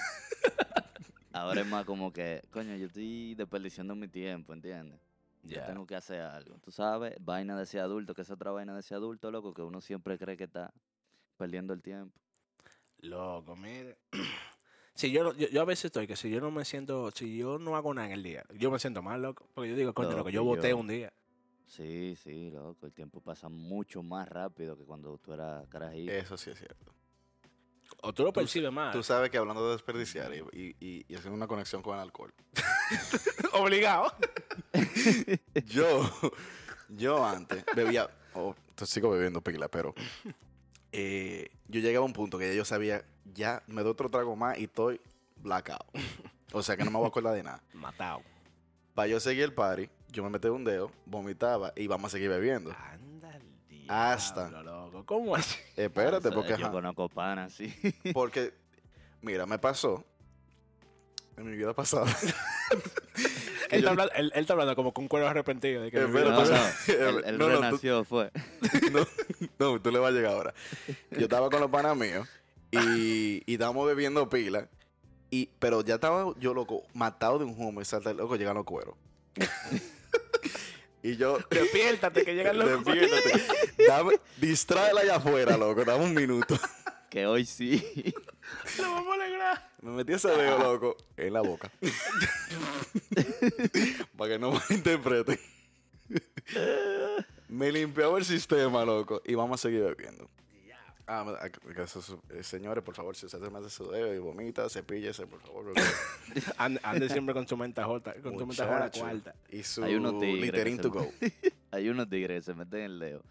Ahora es más como que, coño, yo estoy desperdiciando mi tiempo, ¿entiendes? Yo tengo que hacer algo. Tú sabes, vaina de ser adulto, que es otra vaina de ser adulto, loco, que uno siempre cree que está perdiendo el tiempo. Loco, mire. Si yo, yo, yo a veces estoy que si yo no me siento, si yo no hago nada en el día, yo me siento mal, loco. Porque yo digo, coño, Loco, loco, yo voté un día. Sí, sí, loco. El tiempo pasa mucho más rápido que cuando tú eras carajito. Eso sí es cierto. O tú lo Tú- percibes mal. Tú sabes que hablando de desperdiciar y, y, y- y haciendo una conexión con el alcohol. Obligado. Yo, yo antes bebía, oh, te sigo bebiendo pila, pero eh, yo llegaba a un punto que ya yo sabía, ya me doy otro trago más y estoy blackout. O sea que no me voy a acordar de nada. Matado. Para yo seguir el party, yo me metí un dedo, vomitaba y vamos a seguir bebiendo. Anda el diablo, Hasta. loco. ¿Cómo así? Espérate, O sea, porque, Yo ajá, conozco panas, sí. porque, mira, me pasó en mi vida pasada. Él yo- está, hablando, él, él está hablando como con un cuero arrepentido. De que Eh, mi vida espérate, No, pasó. no, No, no, tú- renació, fue. no, no, tú le vas a llegar ahora. Yo estaba con los panas míos y, y estábamos bebiendo pila. Y, pero ya estaba yo, loco, matado de un humo y salta, loco, llegan los cueros. y yo, Despiértate que llegan los despiértate. Dame, distráela allá afuera, loco, dame un minuto. Que hoy sí. Lo vamos a alegrar. Me metí ese dedo, loco, en la boca. Para que no malinterpreten. Me limpiaba el sistema, loco, y vamos a seguir bebiendo. Ah, me- eh, señores, por favor, si usted se mete su dedo y vomita, cepíllese, por favor. Ande, siempre con su mente jota, con su mente jota cuarta. Y su Hay unos tigres to go. Hay unos tigres que se meten en leo,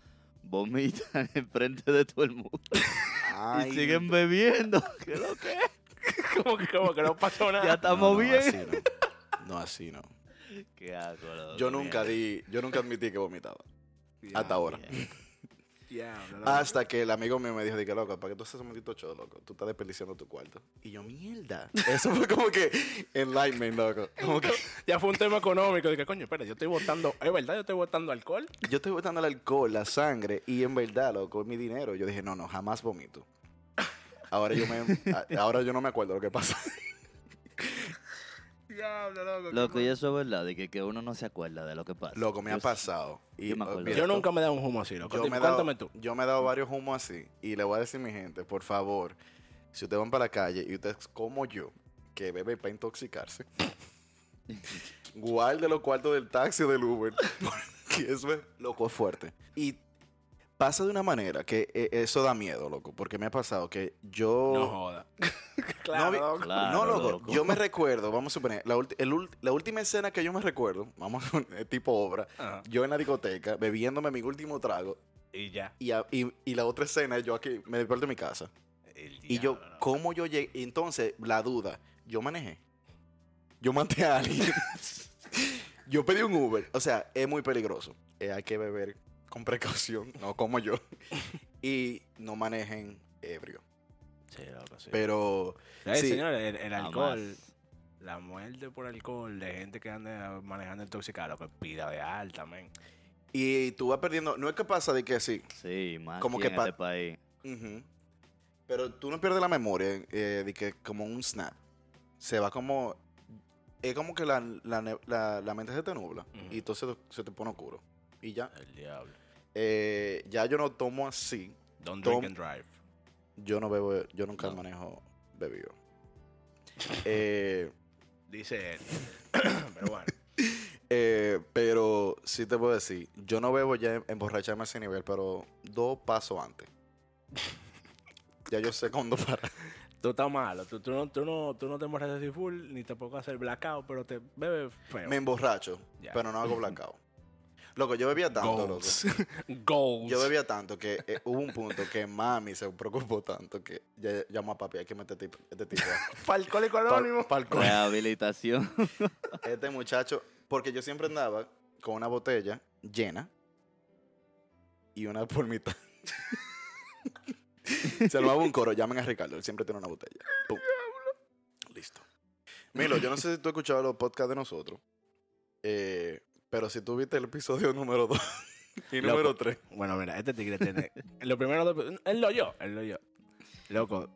vomitan en frente de todo el mundo Ay, y siguen bebiendo. ¿Qué lo que? como, que, como que no pasó nada. Ya estamos no, bien. Así no. no, así no. Qué asco, Yo nunca di, yo nunca admití que vomitaba. Hasta ahora. Hasta que el amigo mío me dijo, que loco, ¿para qué tú haces un maldito show, loco? Tú estás desperdiciando tu cuarto. Y yo, mierda. Eso fue como que enlightenment, loco. Como que Ya fue un tema económico. Que, coño, espera, yo estoy botando. ¿Es verdad? Yo estoy botando alcohol. yo estoy botando el alcohol, la sangre, y en verdad, loco, mi dinero. Yo dije, no, no, jamás vomito. Ahora yo, me, ahora yo no me acuerdo lo que pasa. Diablo, loco. Loco, y eso es verdad, de que, que uno no se acuerda de lo que pasa. Loco, me Yo ha sí- pasado. Y, yo me acuerdo. mira, Yo nunca me he dado un humo así, loco. Yo me, he dado, Cuéntame tú. yo me he dado varios humos así. Y le voy a decir a mi gente, por favor, si ustedes van para la calle y ustedes como yo, que bebe para intoxicarse, guarde los cuartos del taxi o del Uber. Porque eso es loco es fuerte. Y pasa de una manera que eh, eso da miedo, loco. Porque me ha pasado que yo. No joda. claro, vi- loco. Claro, no, loco, loco. Yo me recuerdo, vamos a suponer, la, ulti- el la última escena que yo me recuerdo, vamos a poner tipo obra, yo en la discoteca, bebiéndome mi último trago, Y ya. y, a- y, y la otra escena, yo aquí me despierto en mi casa. El Y yo. ¿cómo yo llegué? Y Entonces, la duda, yo manejé. Yo maté a alguien. yo pedí un Uber. O sea, es muy peligroso. Eh, hay que beber con precaución, no como yo. y no manejen ebrio. Sí, loco, sí. Pero, sí. señores, el, alcohol, la muerte por alcohol de gente que anda manejando intoxicada, lo que pida de alta, men. y tú vas perdiendo, no es que pasa de que sí. Sí, más Como que en pa- este país. Pero tú no pierdes la memoria eh, de que como un snap. Se va como... Es como que la, la, ne- la- la mente se te nubla y entonces se te pone oscuro. Y ya. El diablo. Eh, ya yo no tomo así. Don't Tom- drink and drive. Yo no bebo, yo nunca No. manejo bebido. Eh, Dice él. Pero bueno. eh, pero sí te puedo decir, yo no bebo ya emborracharme a ese nivel, pero dos pasos antes. ya yo sé cuándo parar. Tú estás malo. Tú, tú no, tú, no, tú no te emborrachas así full, ni tampoco hacer blackout, pero te bebes feo. Me emborracho, pero no hago blackout. Loco, yo bebía tanto, loco. Goals. Yo bebía tanto que eh, hubo un punto que mami se preocupó tanto que ya llamó a papi, hay que meter este tipo, este tipo pa'l- Anónimo. pa'l Rehabilitación. Este muchacho, porque yo siempre andaba con una botella llena y una por mitad. Se armaba un coro, llamen a Ricardo, él siempre tiene una botella. Pum. Listo. Milo, yo no sé si tú has escuchado los podcasts de nosotros, eh, pero si tú viste el episodio número 2 y Loco. número 3, Bueno, mira, este tigre tiene. lo primero. Él lo yo, él lo yo. Loco,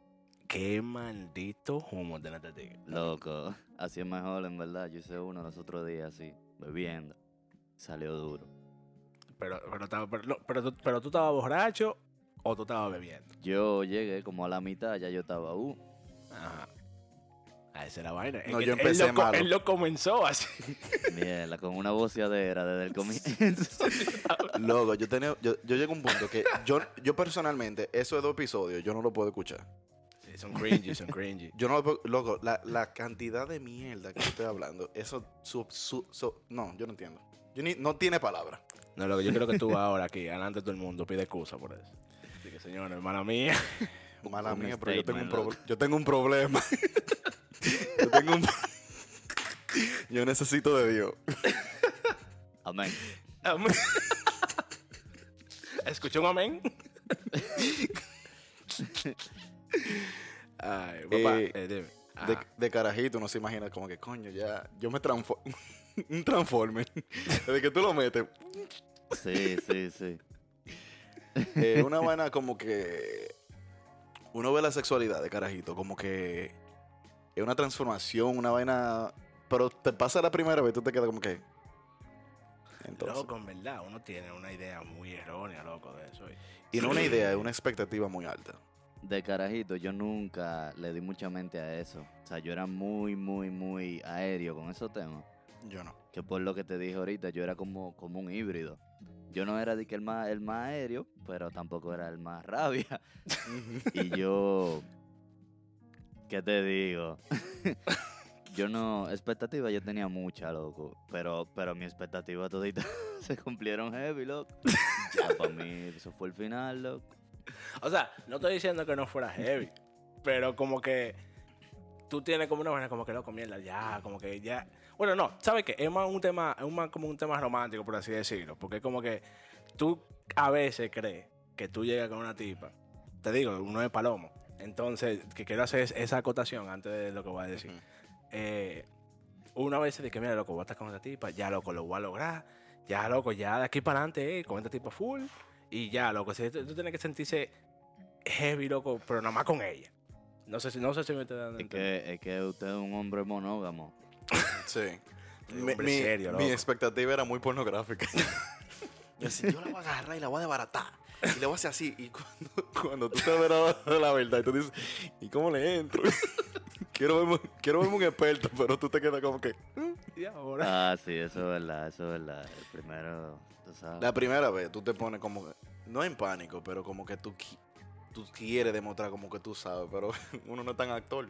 qué maldito humo tiene este tigre. Loco, así es mejor, en verdad. Yo hice uno los otros días así, bebiendo. Salió duro. Pero, pero, estaba- pero, pero, tú, pero tú estabas borracho o tú estabas bebiendo. Yo llegué como a la mitad, ya yo estaba, uh, Ajá. Ah, esa es la vaina. No, yo empecé él lo, malo. Él lo comenzó así. mierda, con una voceadera desde el comienzo. loco, yo, tenía, yo, yo llego a un punto que yo, yo personalmente, esos dos episodios, yo no lo puedo escuchar. Sí, son cringy, son cringy. Yo no lo puedo, loco, la, la cantidad de mierda que estoy hablando, eso, su, su, su- no, yo no entiendo. Yo ni, no tiene palabra. No, lo que yo creo que tú ahora aquí, delante de todo el mundo, pide excusa por eso. Así que, hermana mía. Mala Un mía, pero yo tengo un, yo tengo un problema. yo tengo un... yo necesito de Dios. Amén. Amén. ¿Escuchó un amén? Ay, papá, Eh, eh, dime. De, carajito uno se imagina como que, coño, ya, yo me transformo. un transformer. Desde que tú lo metes. Sí, sí, sí. Eh, una vaina como que uno ve la sexualidad de carajito como que es una transformación, una vaina, pero te pasa la primera vez y tú te quedas como que entonces Loco, en verdad, uno tiene una idea muy errónea, loco, de eso. y- y no una idea, es una expectativa muy alta. De carajito, yo nunca le di mucha mente a eso. O sea, yo era muy, muy, muy aéreo con esos temas. Yo no. Que por lo que te dije ahorita, yo era como, como un híbrido. Yo no era de que el más, el más aéreo, pero tampoco era el más rabia. Y yo, ¿qué te digo? yo no, expectativa yo tenía mucha, loco. Pero, pero mi expectativa todita se cumplieron heavy, loco. Ya para mí, eso fue el final, loco. O sea, no estoy diciendo que no fuera heavy, pero como que tú tienes como una vaina como que loco, mierda, ya, como que ya. Bueno, no, ¿sabes qué? Es más un tema, es más como un tema romántico, por así decirlo, porque es como que tú a veces crees que tú llegas con una tipa, te digo, uno es palomo. Entonces, que quiero hacer es- esa acotación antes de lo que voy a decir. Eh, una vez dice que, mira, loco, voy a estar con esta tipa, ya, loco, lo voy a lograr. Ya, loco, ya de aquí para adelante, eh, con esta tipa full. Y ya, loco, si tú, tú tienes que sentirse heavy, loco, pero nada más con ella. No sé si, no sé si me estoy dando Es que, es que usted es un hombre monógamo. Sí. Mi, serio, mi expectativa era muy pornográfica. Yo decía, yo la voy a agarrar y la voy a desbaratar. Y le voy a hacer así. Y cuando, cuando tú te verás la verdad, y tú dices, ¿y cómo le entro? quiero, verme, quiero verme un experto, pero tú te quedas como que. Y ahora. Ah, sí, eso es verdad, eso es verdad. El primero, tú sabes. La primera vez tú te pones como que, no en pánico, pero como que tú, tú quieres demostrar como que tú sabes, pero uno no es tan actor.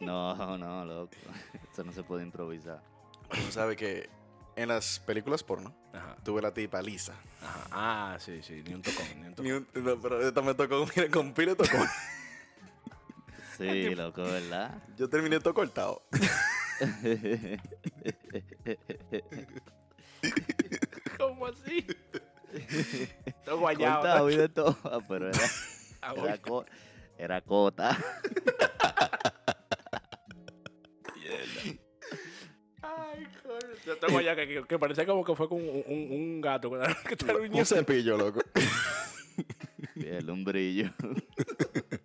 No, no, loco. Eso no se puede improvisar. Tú sabes que en las películas porno, Ajá, tuve la tipa lisa. ajá. Ah, sí, sí, ni un tocón, ni un tocón. Ni un- no, pero esta me tocó, mira, con pile tocó. Sí, loco, ¿verdad? Yo terminé todo cortado. ¿Cómo así? Todo guayado. Cortado y de todo, pero era, Ah, era, co- era cota. Ay, coño. Yo tengo allá que, que, que parecía como que fue con un, un, un gato que, te. Un cepillo, loco. Bien, un brillo.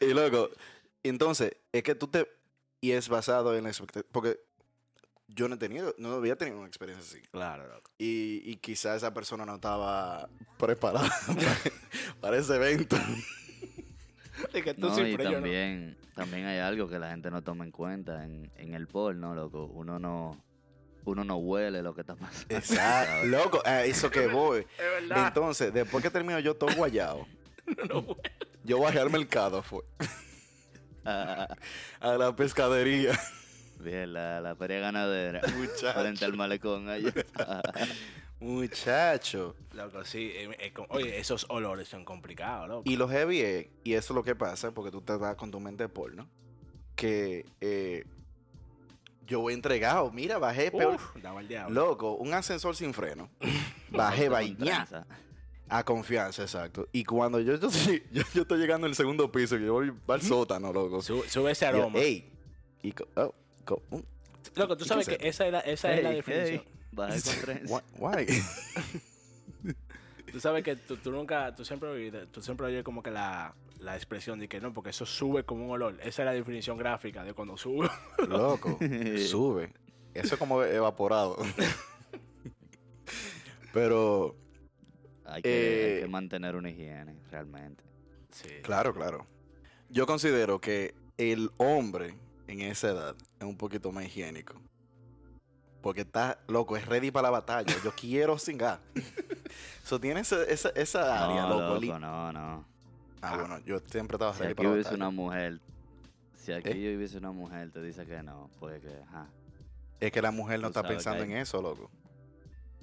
Y loco, entonces, es que tú te... Y es basado en la expectativa. Porque yo no he tenido, no había tenido una experiencia así. Claro, loco. Y, y quizás esa persona no estaba preparada para, para ese evento. Es que tú No, y siempre yo no. también, también hay algo que la gente no toma en cuenta en, en el porno, loco. Uno no, uno no huele lo que está pasando. Exacto. Loco, a eso que voy. Es verdad. Entonces, después que termino yo todo guayado, No, no, yo bajé al mercado, fue. Ah, A la pescadería. Bien, la, la feria ganadera. Muchacho. Frente al malecón allá. Muchacho. Loco, sí. eh, eh, oye, esos olores son complicados, loco. Y lo heavy es, y eso es lo que pasa, porque tú te vas con tu mente de porno, que eh, yo voy entregado. Mira, bajé, peor. Uf, daba el diablo. Loco, un ascensor sin freno. Bajé, trenza. A confianza, exacto. Y cuando yo, yo, estoy- yo, yo estoy llegando al segundo piso, que yo voy al sótano, loco. Su- sube ese Yo, aroma. ey. Y co- oh, co- mm, Loco, tú ¿y sabes que esa es la, esa es la definición. hey, bajé con trenza. why- why? Tú sabes que tú, tú nunca, tú siempre tú siempre oyes como que la, la expresión de que no, porque eso sube como un olor. Esa es la definición gráfica de cuando sube. Loco, sube. Eso es como evaporado. Pero, Hay que, hay Eh, que mantener una higiene, realmente. Sí. claro, claro. Yo considero que el hombre en esa edad es un poquito más higiénico. Porque está, loco, es ready para la batalla. Yo quiero singar. Eso tiene esa, esa, esa área, no, loco. loco, no, no. Ah, bueno, yo siempre estaba Si ready aquí para la hubiese batalla. una mujer, si aquí ¿Eh? hubiese una mujer, te dice que no, pues que, ajá. Es que la mujer no está pensando en eso, loco.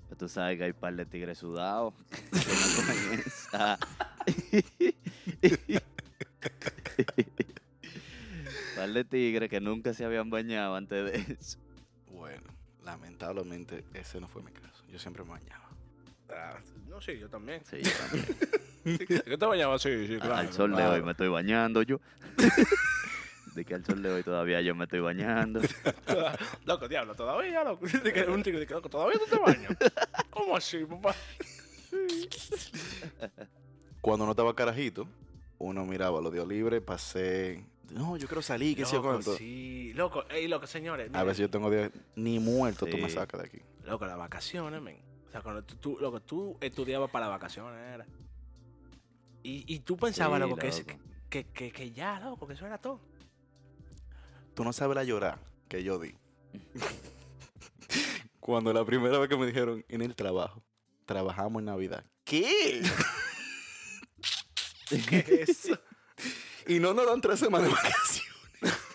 Pero tú sabes que hay par de tigres sudados que no comen esa. par de tigres que nunca se habían bañado antes de eso. Bueno, lamentablemente ese no fue mi caso. Yo siempre me bañaba. Ah, no, sí, yo también. Sí, yo también. ¿Qué te bañabas? Sí, sí, claro. al sol de hoy me estoy bañando yo. De que al sol de hoy todavía yo me estoy bañando. Loco, diablo, todavía, loco. De que un chico dice, loco, todavía tú te bañas. ¿Cómo así, papá? Cuando no estaba carajito, uno miraba los días libres, pasé. No, yo quiero salir, qué sé yo cuánto. sí. Loco, ey, loco, señores. A si yo tengo días ni muerto, tú me sacas de aquí. Loco, las vacaciones, men. O sea, cuando tú, tú- loco, tú estudiabas para las vacaciones, era. Y, y tú pensabas, Sí, loco, que, es- loco. que, que, que ya, loco, que eso era todo. Tú no sabes la llorar que yo di. Cuando la primera vez que me dijeron en el trabajo, trabajamos en Navidad. ¿Qué? ¿Qué es eso? Y no nos dan tres semanas de vacaciones.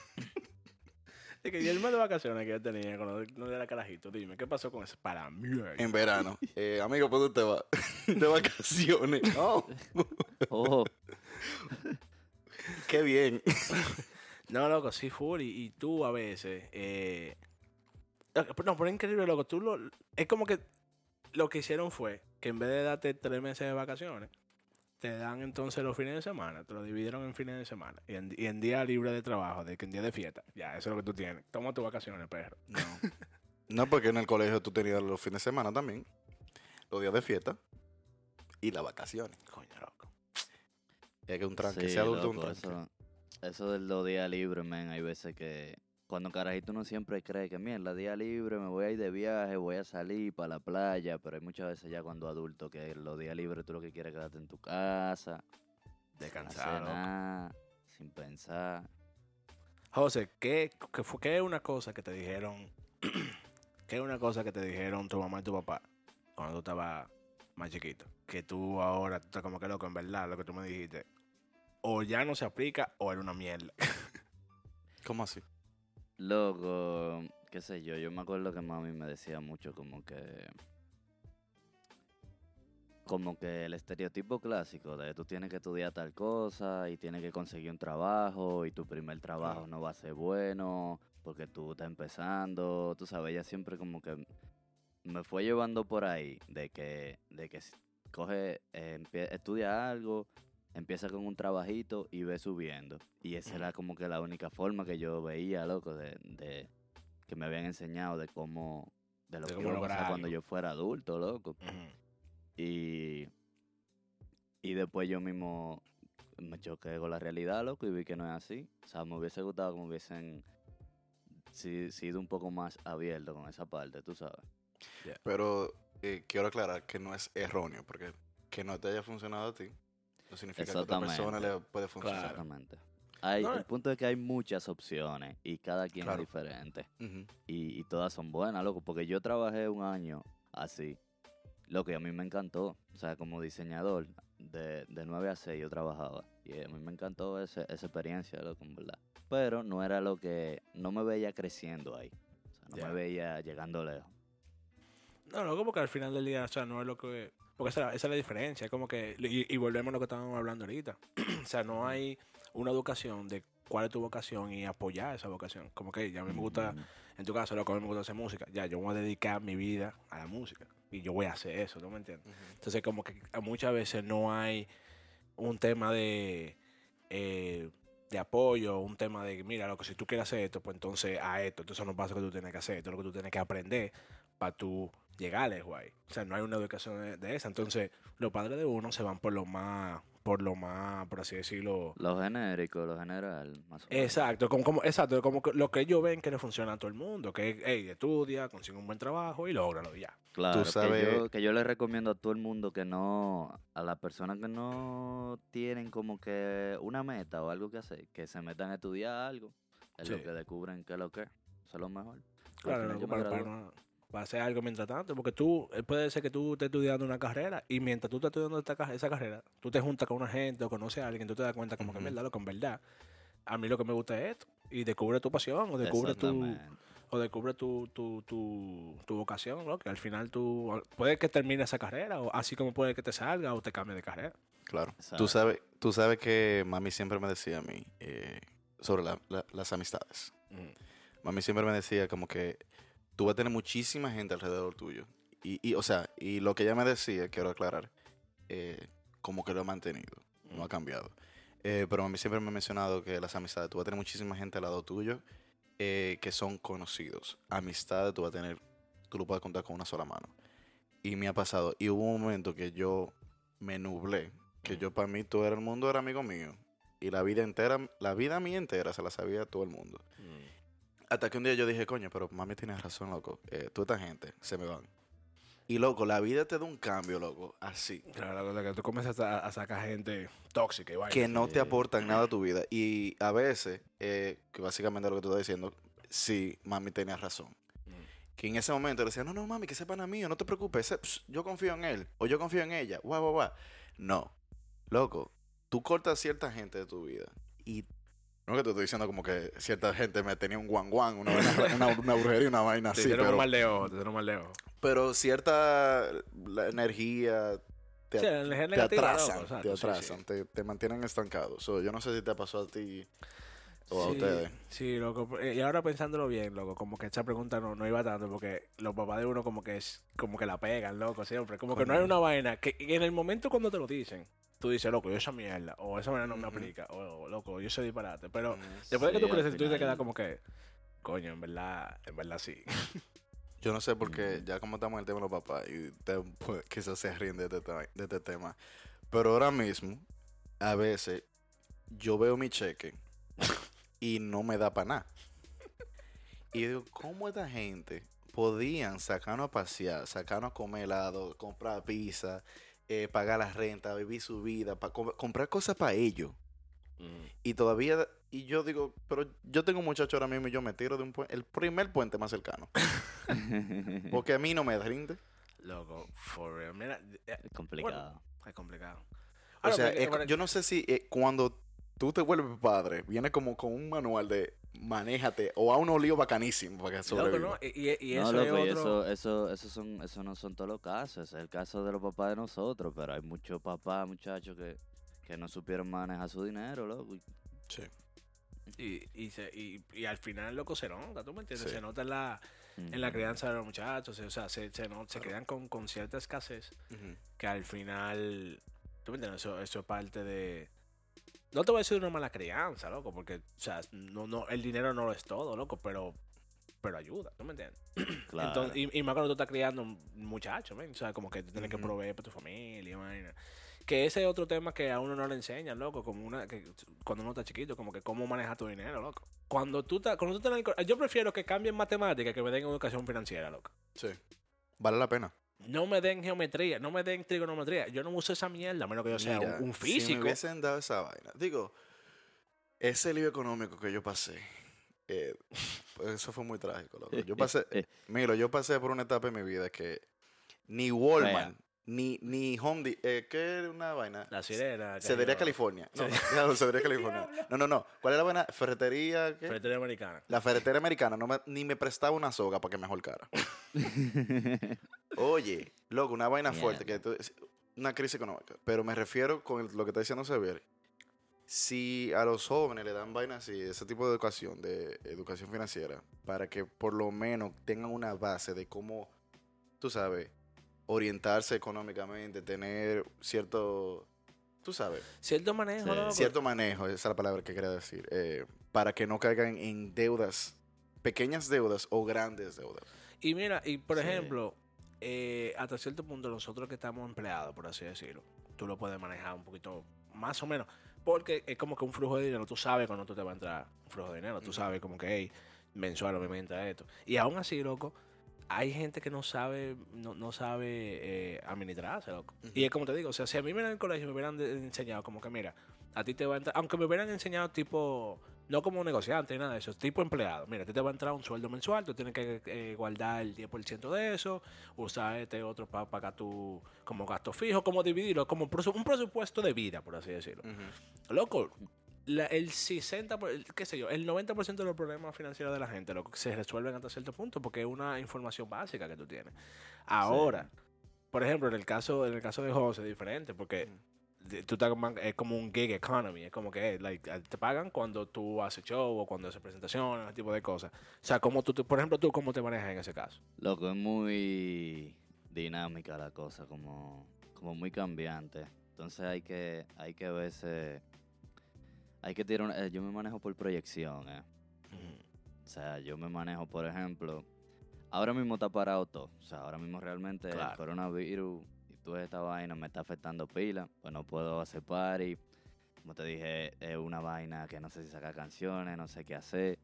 Es que y el mes de vacaciones que yo tenía cuando no era carajito, dime, ¿qué pasó con eso? Para mí. En verano. Eh, amigo, ¿por dónde te vas? de vacaciones. No. Oh, Qué bien. No, loco, sí, full. Y, y tú a veces. Eh, no, pero es increíble, loco. Tú lo, es como que lo que hicieron fue que en vez de darte tres meses de vacaciones, te dan entonces los fines de semana. Te lo dividieron en fines de semana. Y en, y en día libre de trabajo, de que en día de fiesta. Ya, eso es lo que tú tienes. Toma tus vacaciones, perro. No. No, porque en el colegio tú tenías los fines de semana también. Los días de fiesta. Y las vacaciones. Coño, loco. Y hay que un tranque. sí, sea adulto, un tranque. eso, eso de los días libres, men, hay veces que cuando carajito uno siempre cree que, mierda, día libre, me voy a ir de viaje, voy a salir para la playa, pero hay muchas veces ya cuando adulto que los días libres tú lo que quieres es quedarte en tu casa, Descansar, sin pensar. José, ¿qué, qué fue, ¿qué es una cosa que te dijeron? ¿Qué es una cosa que te dijeron tu mamá y tu papá cuando tú estabas más chiquito? Que tú ahora, tú estás como que loco, en verdad, lo que tú me dijiste. O ya no se aplica o era una mierda. ¿Cómo así? Loco, qué sé yo, yo me acuerdo que mami me decía mucho como que... Como que el estereotipo clásico de tú tienes que estudiar tal cosa y tienes que conseguir un trabajo y tu primer trabajo no va a ser bueno porque tú estás empezando, tú sabes, ella siempre como que me fue llevando por ahí de que, de que coge, eh, estudia algo, empieza con un trabajito y ve subiendo. Y esa era como que la única forma que yo veía, loco, de, de que me habían enseñado de cómo, de lo De que iba a pasar cuando yo fuera adulto, loco. Y, y después yo mismo me choqué con la realidad, loco, y vi que no es así. O sea, me hubiese gustado que me hubiesen si- sido un poco más abierto con esa parte, tú sabes. Pero eh, quiero aclarar que no es erróneo, porque que no te haya funcionado a ti no significa que a otra persona le puede funcionar. Exactamente. Hay, No, el eh. punto es que hay muchas opciones y cada quien Claro. es diferente. Y, y todas son buenas, loco, porque yo trabajé un año así. Lo que a mí me encantó. O sea, como diseñador, de, de 9 a 6 yo trabajaba. Y a mí me encantó ese- esa experiencia, loco, en verdad. Pero no era lo que... No me veía creciendo ahí. O sea, no me veía llegando lejos. No, loco, porque al final del día, o sea, no es lo que... Porque esa, esa es la diferencia, es como que... Y, y volvemos a lo que estábamos hablando ahorita. o sea, no hay una educación de cuál es tu vocación y apoyar esa vocación. Como que ya a mí me gusta, en tu caso, loco, a mí me gusta hacer música. Ya, yo voy a dedicar mi vida a la música. Y yo voy a hacer eso, ¿tú me entiendes? Entonces, como que muchas veces no hay un tema de, eh, de apoyo, un tema de, mira, lo que si tú quieres hacer esto, pues entonces a esto. Entonces no pasa lo que tú tienes que hacer, esto es lo que tú tienes que aprender para tú llegar lejos ahí. O sea, no hay una educación de, de esa. Entonces, los padres de uno se van por lo más, por lo más, por así decirlo, Lo genérico, lo general, más o menos. Exacto, como, como, exacto, como que lo que ellos ven que le funciona a todo el mundo, que hey, estudia, consigue un buen trabajo y lógralo ya. Claro, sabes- que, yo, que yo le recomiendo a todo el mundo que no, a las personas que no tienen como que una meta o algo que hacer, que se metan a estudiar algo, es lo que descubren que es lo que es. Eso es lo mejor. Claro, me para, para no- para hacer algo mientras tanto, porque tú, eh, puede ser que tú estés estudiando una carrera y mientras tú estás estudiando esta esa carrera, tú te juntas con una gente o conoces a alguien, tú te das cuenta como que en verdad, lo que en verdad, a mí lo que me gusta es esto, y descubre tu pasión o descubre tu, o descubre tu, tu, tu, tu vocación, ¿no? que al final tú, puede que termine esa carrera, o así como puede que te salga o te cambie de carrera. Claro. Exacto. Tú sabes, tú sabes que mami siempre me decía a mí eh, sobre la- la- las amistades. Mami siempre me decía como que tú vas a tener muchísima gente alrededor tuyo. Y, y, o sea, y lo que ella me decía, quiero aclarar, eh, como que lo he mantenido, no ha cambiado. Eh, pero mami siempre me ha mencionado que las amistades, tú vas a tener muchísima gente al lado tuyo eh, que son conocidos. Amistades, tú vas a tener, tú lo puedes contar con una sola mano. Y me ha pasado. Y hubo un momento que yo me nublé, que yo para mí todo era el mundo era amigo mío. Y la vida entera, la vida mía entera se la sabía todo el mundo. Hasta que un día yo dije, coño, pero mami tiene razón, loco. Eh, toda esta gente se me van. Y loco, la vida te da un cambio, loco, así. Claro, que tú comienzas a, a sacar gente tóxica y vaina. Que no te aportan nada a tu vida. Y a veces, eh, que básicamente lo que tú estás diciendo, sí, mami tenía razón. Que en ese momento le decía, no, no, mami, que ese pana mío, no te preocupes, pss, yo confío en él, o yo confío en ella, guau, guau, guau. No, loco, tú cortas cierta gente de tu vida y no que te estoy diciendo como que cierta gente me tenía un guan guan, una, vaina- una, una brujería, una vaina Te así, dieron un pero, mal de ojo, te dieron un mal de ojo. pero cierta la energía te, Sí, la energía te negativa, atrasan, te atrasan, sí. Te, te mantienen estancados. So, yo no sé si te pasó a ti o a Sí, ustedes. Sí, loco. Y ahora pensándolo bien, loco, como que esa pregunta no, no iba tanto porque los papás de uno como que es, como que la pegan, loco, siempre. Como que no hay una vaina que en el momento cuando te lo dicen, tú dices, loco, yo esa mierda, o esa vaina no me aplica, o loco, yo sé disparate. Pero Mm. después de que tú creces, tú te quedas como que, coño, en verdad, en verdad sí. Yo no sé por qué, ya como estamos en el tema de los papás, y pues, quizás se ríen de este, te- de este tema, pero ahora mismo, a veces, yo veo mi cheque y no me da para nada. Y digo, ¿cómo esta gente podían sacarnos a pasear, sacarnos a comer helado, comprar pizza, eh, pagar la renta, vivir su vida, pa- comprar cosas para ellos? Y todavía, y yo digo, pero yo tengo un muchacho ahora mismo y yo me tiro de un puente, el primer puente más cercano. Porque a mí no me rinde. Loco, for real. Mira, eh, Es complicado. es complicado. O sea, es- yo no sé si eh, cuando tú te vuelves padre, viene como con un manual de manéjate o a un lío bacanísimo para que loco, sobreviva. ¿no? Y, y- y no, eso loco, es otro... eso, eso, eso, son, eso no son todos los casos. Es el caso de los papás de nosotros, pero hay muchos papás, muchachos que, que no supieron manejar su dinero, loco. y- Sí. Y, y, se- y, y al final, loco, se nota, ¿tú me entiendes? Sí. Se nota en la, en la crianza de los muchachos, o sea, se, se, no- se quedan con, con cierta escasez que al final, ¿tú me entiendes? Eso, eso es parte de... No te voy a decir una mala crianza, loco, porque, o sea, no, no, el dinero no lo es todo, loco, pero, pero ayuda, ¿tú me entiendes? Claro. Entonces, y, y más cuando tú estás criando un muchacho, ¿ven? o sea, como que tú tienes que proveer para tu familia, vaina. Que ese es otro tema que a uno no le enseñan, loco, como una, que cuando uno está chiquito, como que cómo manejar tu dinero, loco. Cuando tú estás, cuando tú estás yo prefiero que cambien matemáticas que me den educación financiera, loco. Sí. Vale la pena. No me den geometría, no me den trigonometría. Yo no uso esa mierda, a menos que yo sea Mira, un, un Si me físico. hubiesen dado esa vaina. Digo, ese lío económico que yo pasé, eh, pues eso fue muy trágico, loco. Yo pasé, mira, yo pasé por una etapa en mi vida que ni Walmart, ni, ni Home eh, ¿qué era una vaina? La sirena. Cedería. California. No, claro, Cedería California. No, no, no. ¿Cuál era la vaina? Ferretería. ¿qué? Ferretería americana. La ferretera americana no me- ni me prestaba una soga para que me holcara. Oye, loco, una vaina fuerte, que tú- una crisis económica. Pero me refiero con el- lo que está diciendo Xavier. Si a los jóvenes le dan vainas así, ese tipo de educación, de educación financiera, para que por lo menos tengan una base de cómo, tú sabes, orientarse económicamente, tener cierto, tú sabes, Cierto manejo, Sí. cierto manejo, esa es la palabra que quería decir, eh, para que no caigan en deudas, pequeñas deudas o grandes deudas. Y mira, y por Sí. ejemplo, eh, hasta cierto punto nosotros que estamos empleados, por así decirlo, tú lo puedes manejar un poquito más o menos. Porque es como que un flujo de dinero, tú sabes cuando tú te va a entrar un flujo de dinero, tú sabes como que, hey, mensual obviamente a esto. Y aún así, loco, hay gente que no sabe, no, no sabe eh, administrarse, loco. Ujú. Y es como te digo, o sea, si a mí me en el colegio me hubieran enseñado como que, mira, a ti te va a entrar, aunque me hubieran enseñado tipo, no como negociante ni nada de eso, tipo empleado, mira, a ti te va a entrar un sueldo mensual, tú tienes que eh, guardar el 10% de eso, usar este otro para pagar tu, como gasto fijo, como dividirlo, como un presupuesto de vida, por así decirlo. Loco, la- el 60, por- el- qué sé yo, el 90% de los problemas financieros de la gente loco, se resuelven hasta cierto punto porque es una información básica que tú tienes. Ahora, por ejemplo, en el caso en el caso de José es diferente porque tú estás es como un gig economy, es como que like, te pagan cuando tú haces show o cuando haces presentaciones, ese tipo de cosas. O sea, como tú, por ejemplo, tú cómo te manejas en ese caso. Loco, es muy dinámica la cosa, como, como muy cambiante. Entonces hay que, hay que verse, hay que tirar, una- eh, yo me manejo por proyección, eh. O sea, yo me manejo, por ejemplo, ahora mismo está parado todo. O sea, ahora mismo realmente Claro. el coronavirus y toda esta vaina me está afectando pila. Pues no puedo hacer party. Como te dije, es una vaina que no sé si sacar canciones, no sé qué hacer.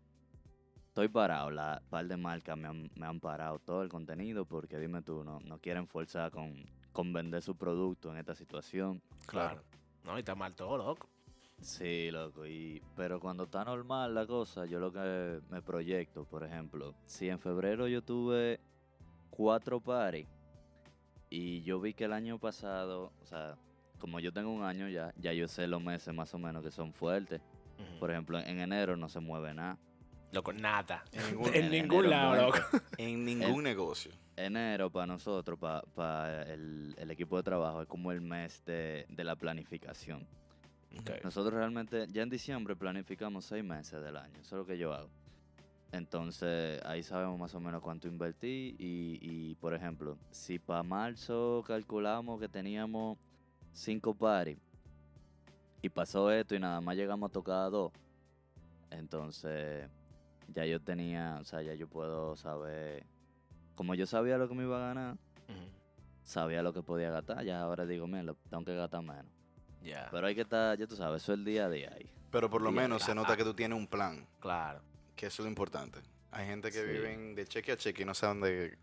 Estoy parado, la par de marcas me han, me han parado todo el contenido porque dime tú, no, no quieren forzar con, con vender su producto en esta situación. Claro. No, y está mal todo, loco. Sí, loco, y, pero cuando está normal la cosa, yo lo que me proyecto, por ejemplo, si en febrero yo tuve cuatro paris y yo vi que el año pasado, o sea, como yo tengo un año ya, ya yo sé los meses más o menos que son fuertes. Por ejemplo, en enero no se mueve nada. Loco, nada. En ningún, En en ningún lado, muerto. loco. en ningún negocio. Enero para nosotros, para el, el equipo de trabajo, es como el mes de, de la planificación. Nosotros realmente ya en diciembre planificamos seis meses del año, eso es lo que yo hago. Entonces ahí sabemos más o menos cuánto invertí y, y, por ejemplo, si para marzo calculamos que teníamos cinco paris y pasó esto y nada más llegamos a tocar dos, entonces ya yo tenía, o sea, ya yo puedo saber, como yo sabía lo que me iba a ganar, sabía lo que podía gastar, ya ahora digo, mira, tengo que gastar menos. Pero hay que estar, ya tú sabes, eso es el día a día ahí. Pero por lo menos se nota que tú tienes un plan, Claro. que eso es lo importante. Hay gente que Sí. viven de cheque a cheque y no saben de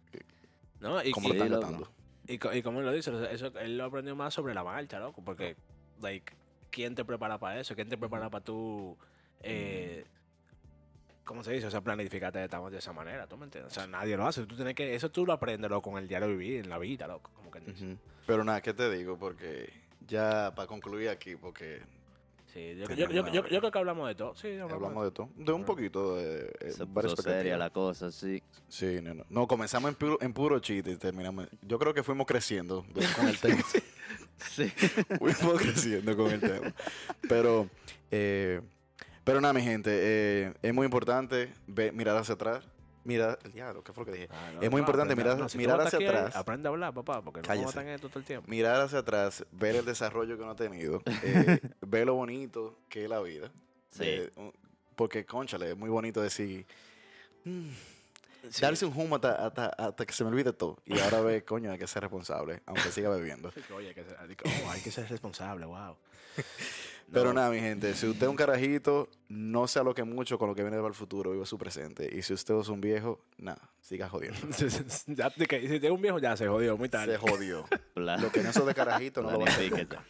No, y, cómo y- lo están. Y, y como él lo dice, eso, él lo aprendió más sobre la marcha, loco. Porque, like, ¿quién te prepara para eso? ¿Quién te prepara para tú, eh, ¿cómo se dice? O sea, planificarte de, esta- de esa manera, ¿tú me entiendes? O sea, nadie lo hace. Tú tienes que, eso tú lo aprendes, loco, con el diario vivir, en la vida, loco. Como que. Pero nada, ¿qué te digo? Porque ya para concluir aquí, porque Sí, yo, yo, yo, creo que hablamos de todo. Sí, hablamos, hablamos de de todo, de un poquito de eh, Se puso seria la cosa, sí. Sí, no, no. No, comenzamos en puro, en puro chiste y terminamos. Yo creo que fuimos creciendo de- con el tema. Sí. fuimos creciendo con el tema. Pero, eh, pero nada, mi gente, eh, es muy importante ver, mirar hacia atrás. Mira, el diablo, ¿qué fue lo que dije? Ah, no, es muy no, importante aprende- mirar, no, si tú mirar hacia aquí, atrás. Aprende a hablar, papá, porque no en esto todo el tiempo. Mirar hacia atrás, ver el desarrollo que uno ha tenido, eh, ver lo bonito que es la vida. Sí. Eh, porque, conchale, es muy bonito decir, mm, Sí. darse un humo hasta, hasta- hasta que se me olvide todo. Y ahora ve, coño, hay que ser responsable, aunque siga bebiendo. Oye, hay que ser, oh, hay que ser responsable, wow. Pero nada, mi gente, si usted es un carajito, no se aloque mucho con lo que viene para el futuro, viva su presente. Y si usted es un viejo, nada, siga jodiendo. ya, que, si tienes un viejo, ya se jodió muy tarde. Se jodió. Lo que no es de carajito no lo va a hacer Planifíquese. nunca.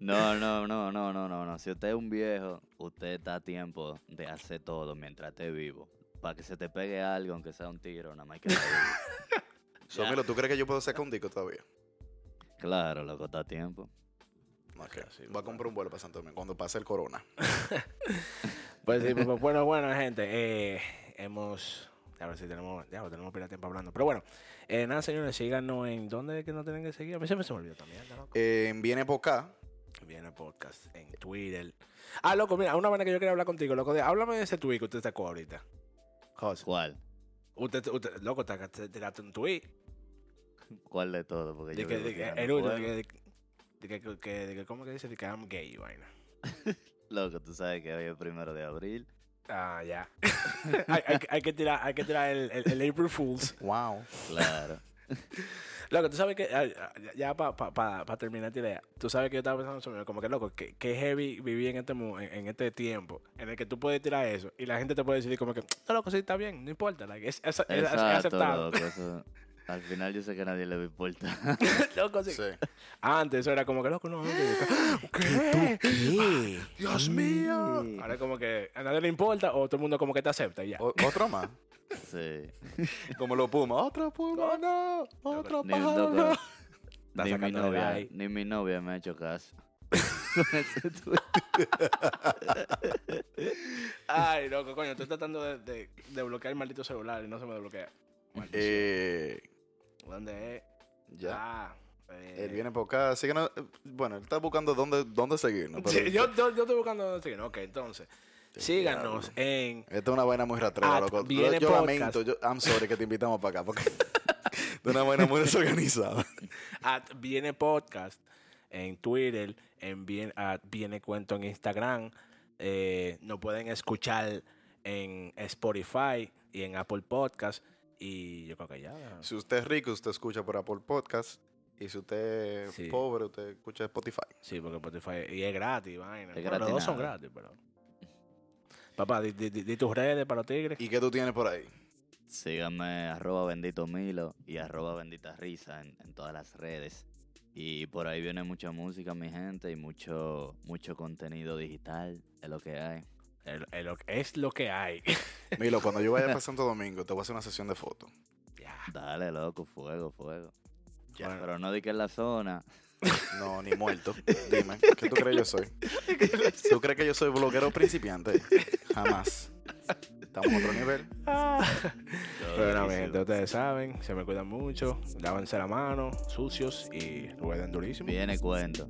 No, no, no, no, no, no, no. Si usted es un viejo, usted está a tiempo de hacer todo mientras esté vivo. Para que se te pegue algo, aunque sea un tiro, nada más que estar vivo. So, Milo, ¿tú crees que yo puedo sacar un disco todavía? Claro, loco, está a tiempo. Va a comprar un vuelo para Santo Domingo cuando pase el corona. Pues sí, pues, pues, bueno, bueno, gente. eh, hemos. A ver si tenemos. Ya, tenemos pila de tiempo hablando. Pero bueno, eh, nada, señores, síganos en. ¿Dónde es que nos tienen que seguir? A mí siempre se me olvidó también. ¿no? Eh, viene por acá. Viene podcast en Twitter. Ah, loco, mira, una manera que yo quería hablar contigo, loco. de- háblame de ese tweet que usted sacó ahorita. José. ¿Cuál? Usted, usted, loco, te, te tiraste un tweet. ¿Cuál de todo? Porque De yo que, vivo de que, tirando el último, fuego. De que, que, de que, ¿cómo que dice? De que I'm gay, vaina. Loco, tú sabes que hoy es primero de abril. Ah, ya. hay, hay, hay que tirar, hay que tirar el, el, el April Fools. Wow. Claro. Loco, tú sabes que, ah, ya para pa, pa, pa terminar esta idea, tú sabes que yo estaba pensando sobre como que, loco, que, que heavy vivir en este, en, en este tiempo en el que tú puedes tirar eso y la gente te puede decir como que, no, loco, sí, está bien, no importa, like, es, es, es- aceptado. loco. eso- al final yo sé que a nadie le va a importar. loco, sí. Sí. Antes era como que, loco, no, ¿qué? ¿Qué? Dios mío. Ahora como que a nadie le importa o todo el mundo como que te acepta y ya. O- otro más. Sí. Como los pumas. Otro puma, no. Otro pájaro, no. Ni mi novia, ni mi novia me ha hecho caso. Ay, loco, coño, estoy tratando de, de, de bloquear el maldito celular y no se me desbloquea. Eh, ¿Dónde es? ya. Ah, eh, Él viene por acá. Síguenos. eh, Bueno, él está buscando dónde, dónde seguirnos. Sí, yo, yo, yo estoy buscando dónde seguir. Ok, entonces, síganos en Esta es una vaina muy rastrera, loco. Viene yo Podcast. lamento. Yo, I'm sorry que te invitamos para acá. Porque es una vaina muy desorganizada. at Viene Podcast en Twitter, en bien, at Viene Cuento en Instagram. Eh, nos pueden escuchar en Spotify y en Apple Podcast. Y yo creo que ya. Si usted es rico, usted escucha por Apple Podcast. Y si usted es Sí. pobre, usted escucha Spotify. Sí, porque Spotify. Y es gratis, vaina. Es Bueno, los dos son gratis pero. Papá, di, di- di- di tus redes para los tigres. ¿Y qué tú tienes por ahí? Síganme arroba bendito Milo y arroba bendita risa en, en todas las redes. Y por ahí viene mucha música, mi gente, y mucho, mucho contenido digital, es lo que hay. El- el- es lo que hay. Milo, cuando yo vaya para Santo Domingo, te voy a hacer una sesión de fotos. ya. Dale, loco, fuego, fuego. Ya. Pero no di que en la zona. No, ni muerto. Dime, ¿qué tú crees yo soy? ¿Tú crees que yo soy bloguero principiante? Jamás. Estamos a otro nivel. Pero no, mi gente, ustedes saben, se me cuidan mucho, lávense la mano, sucios y rueden durísimo. Viene cuento.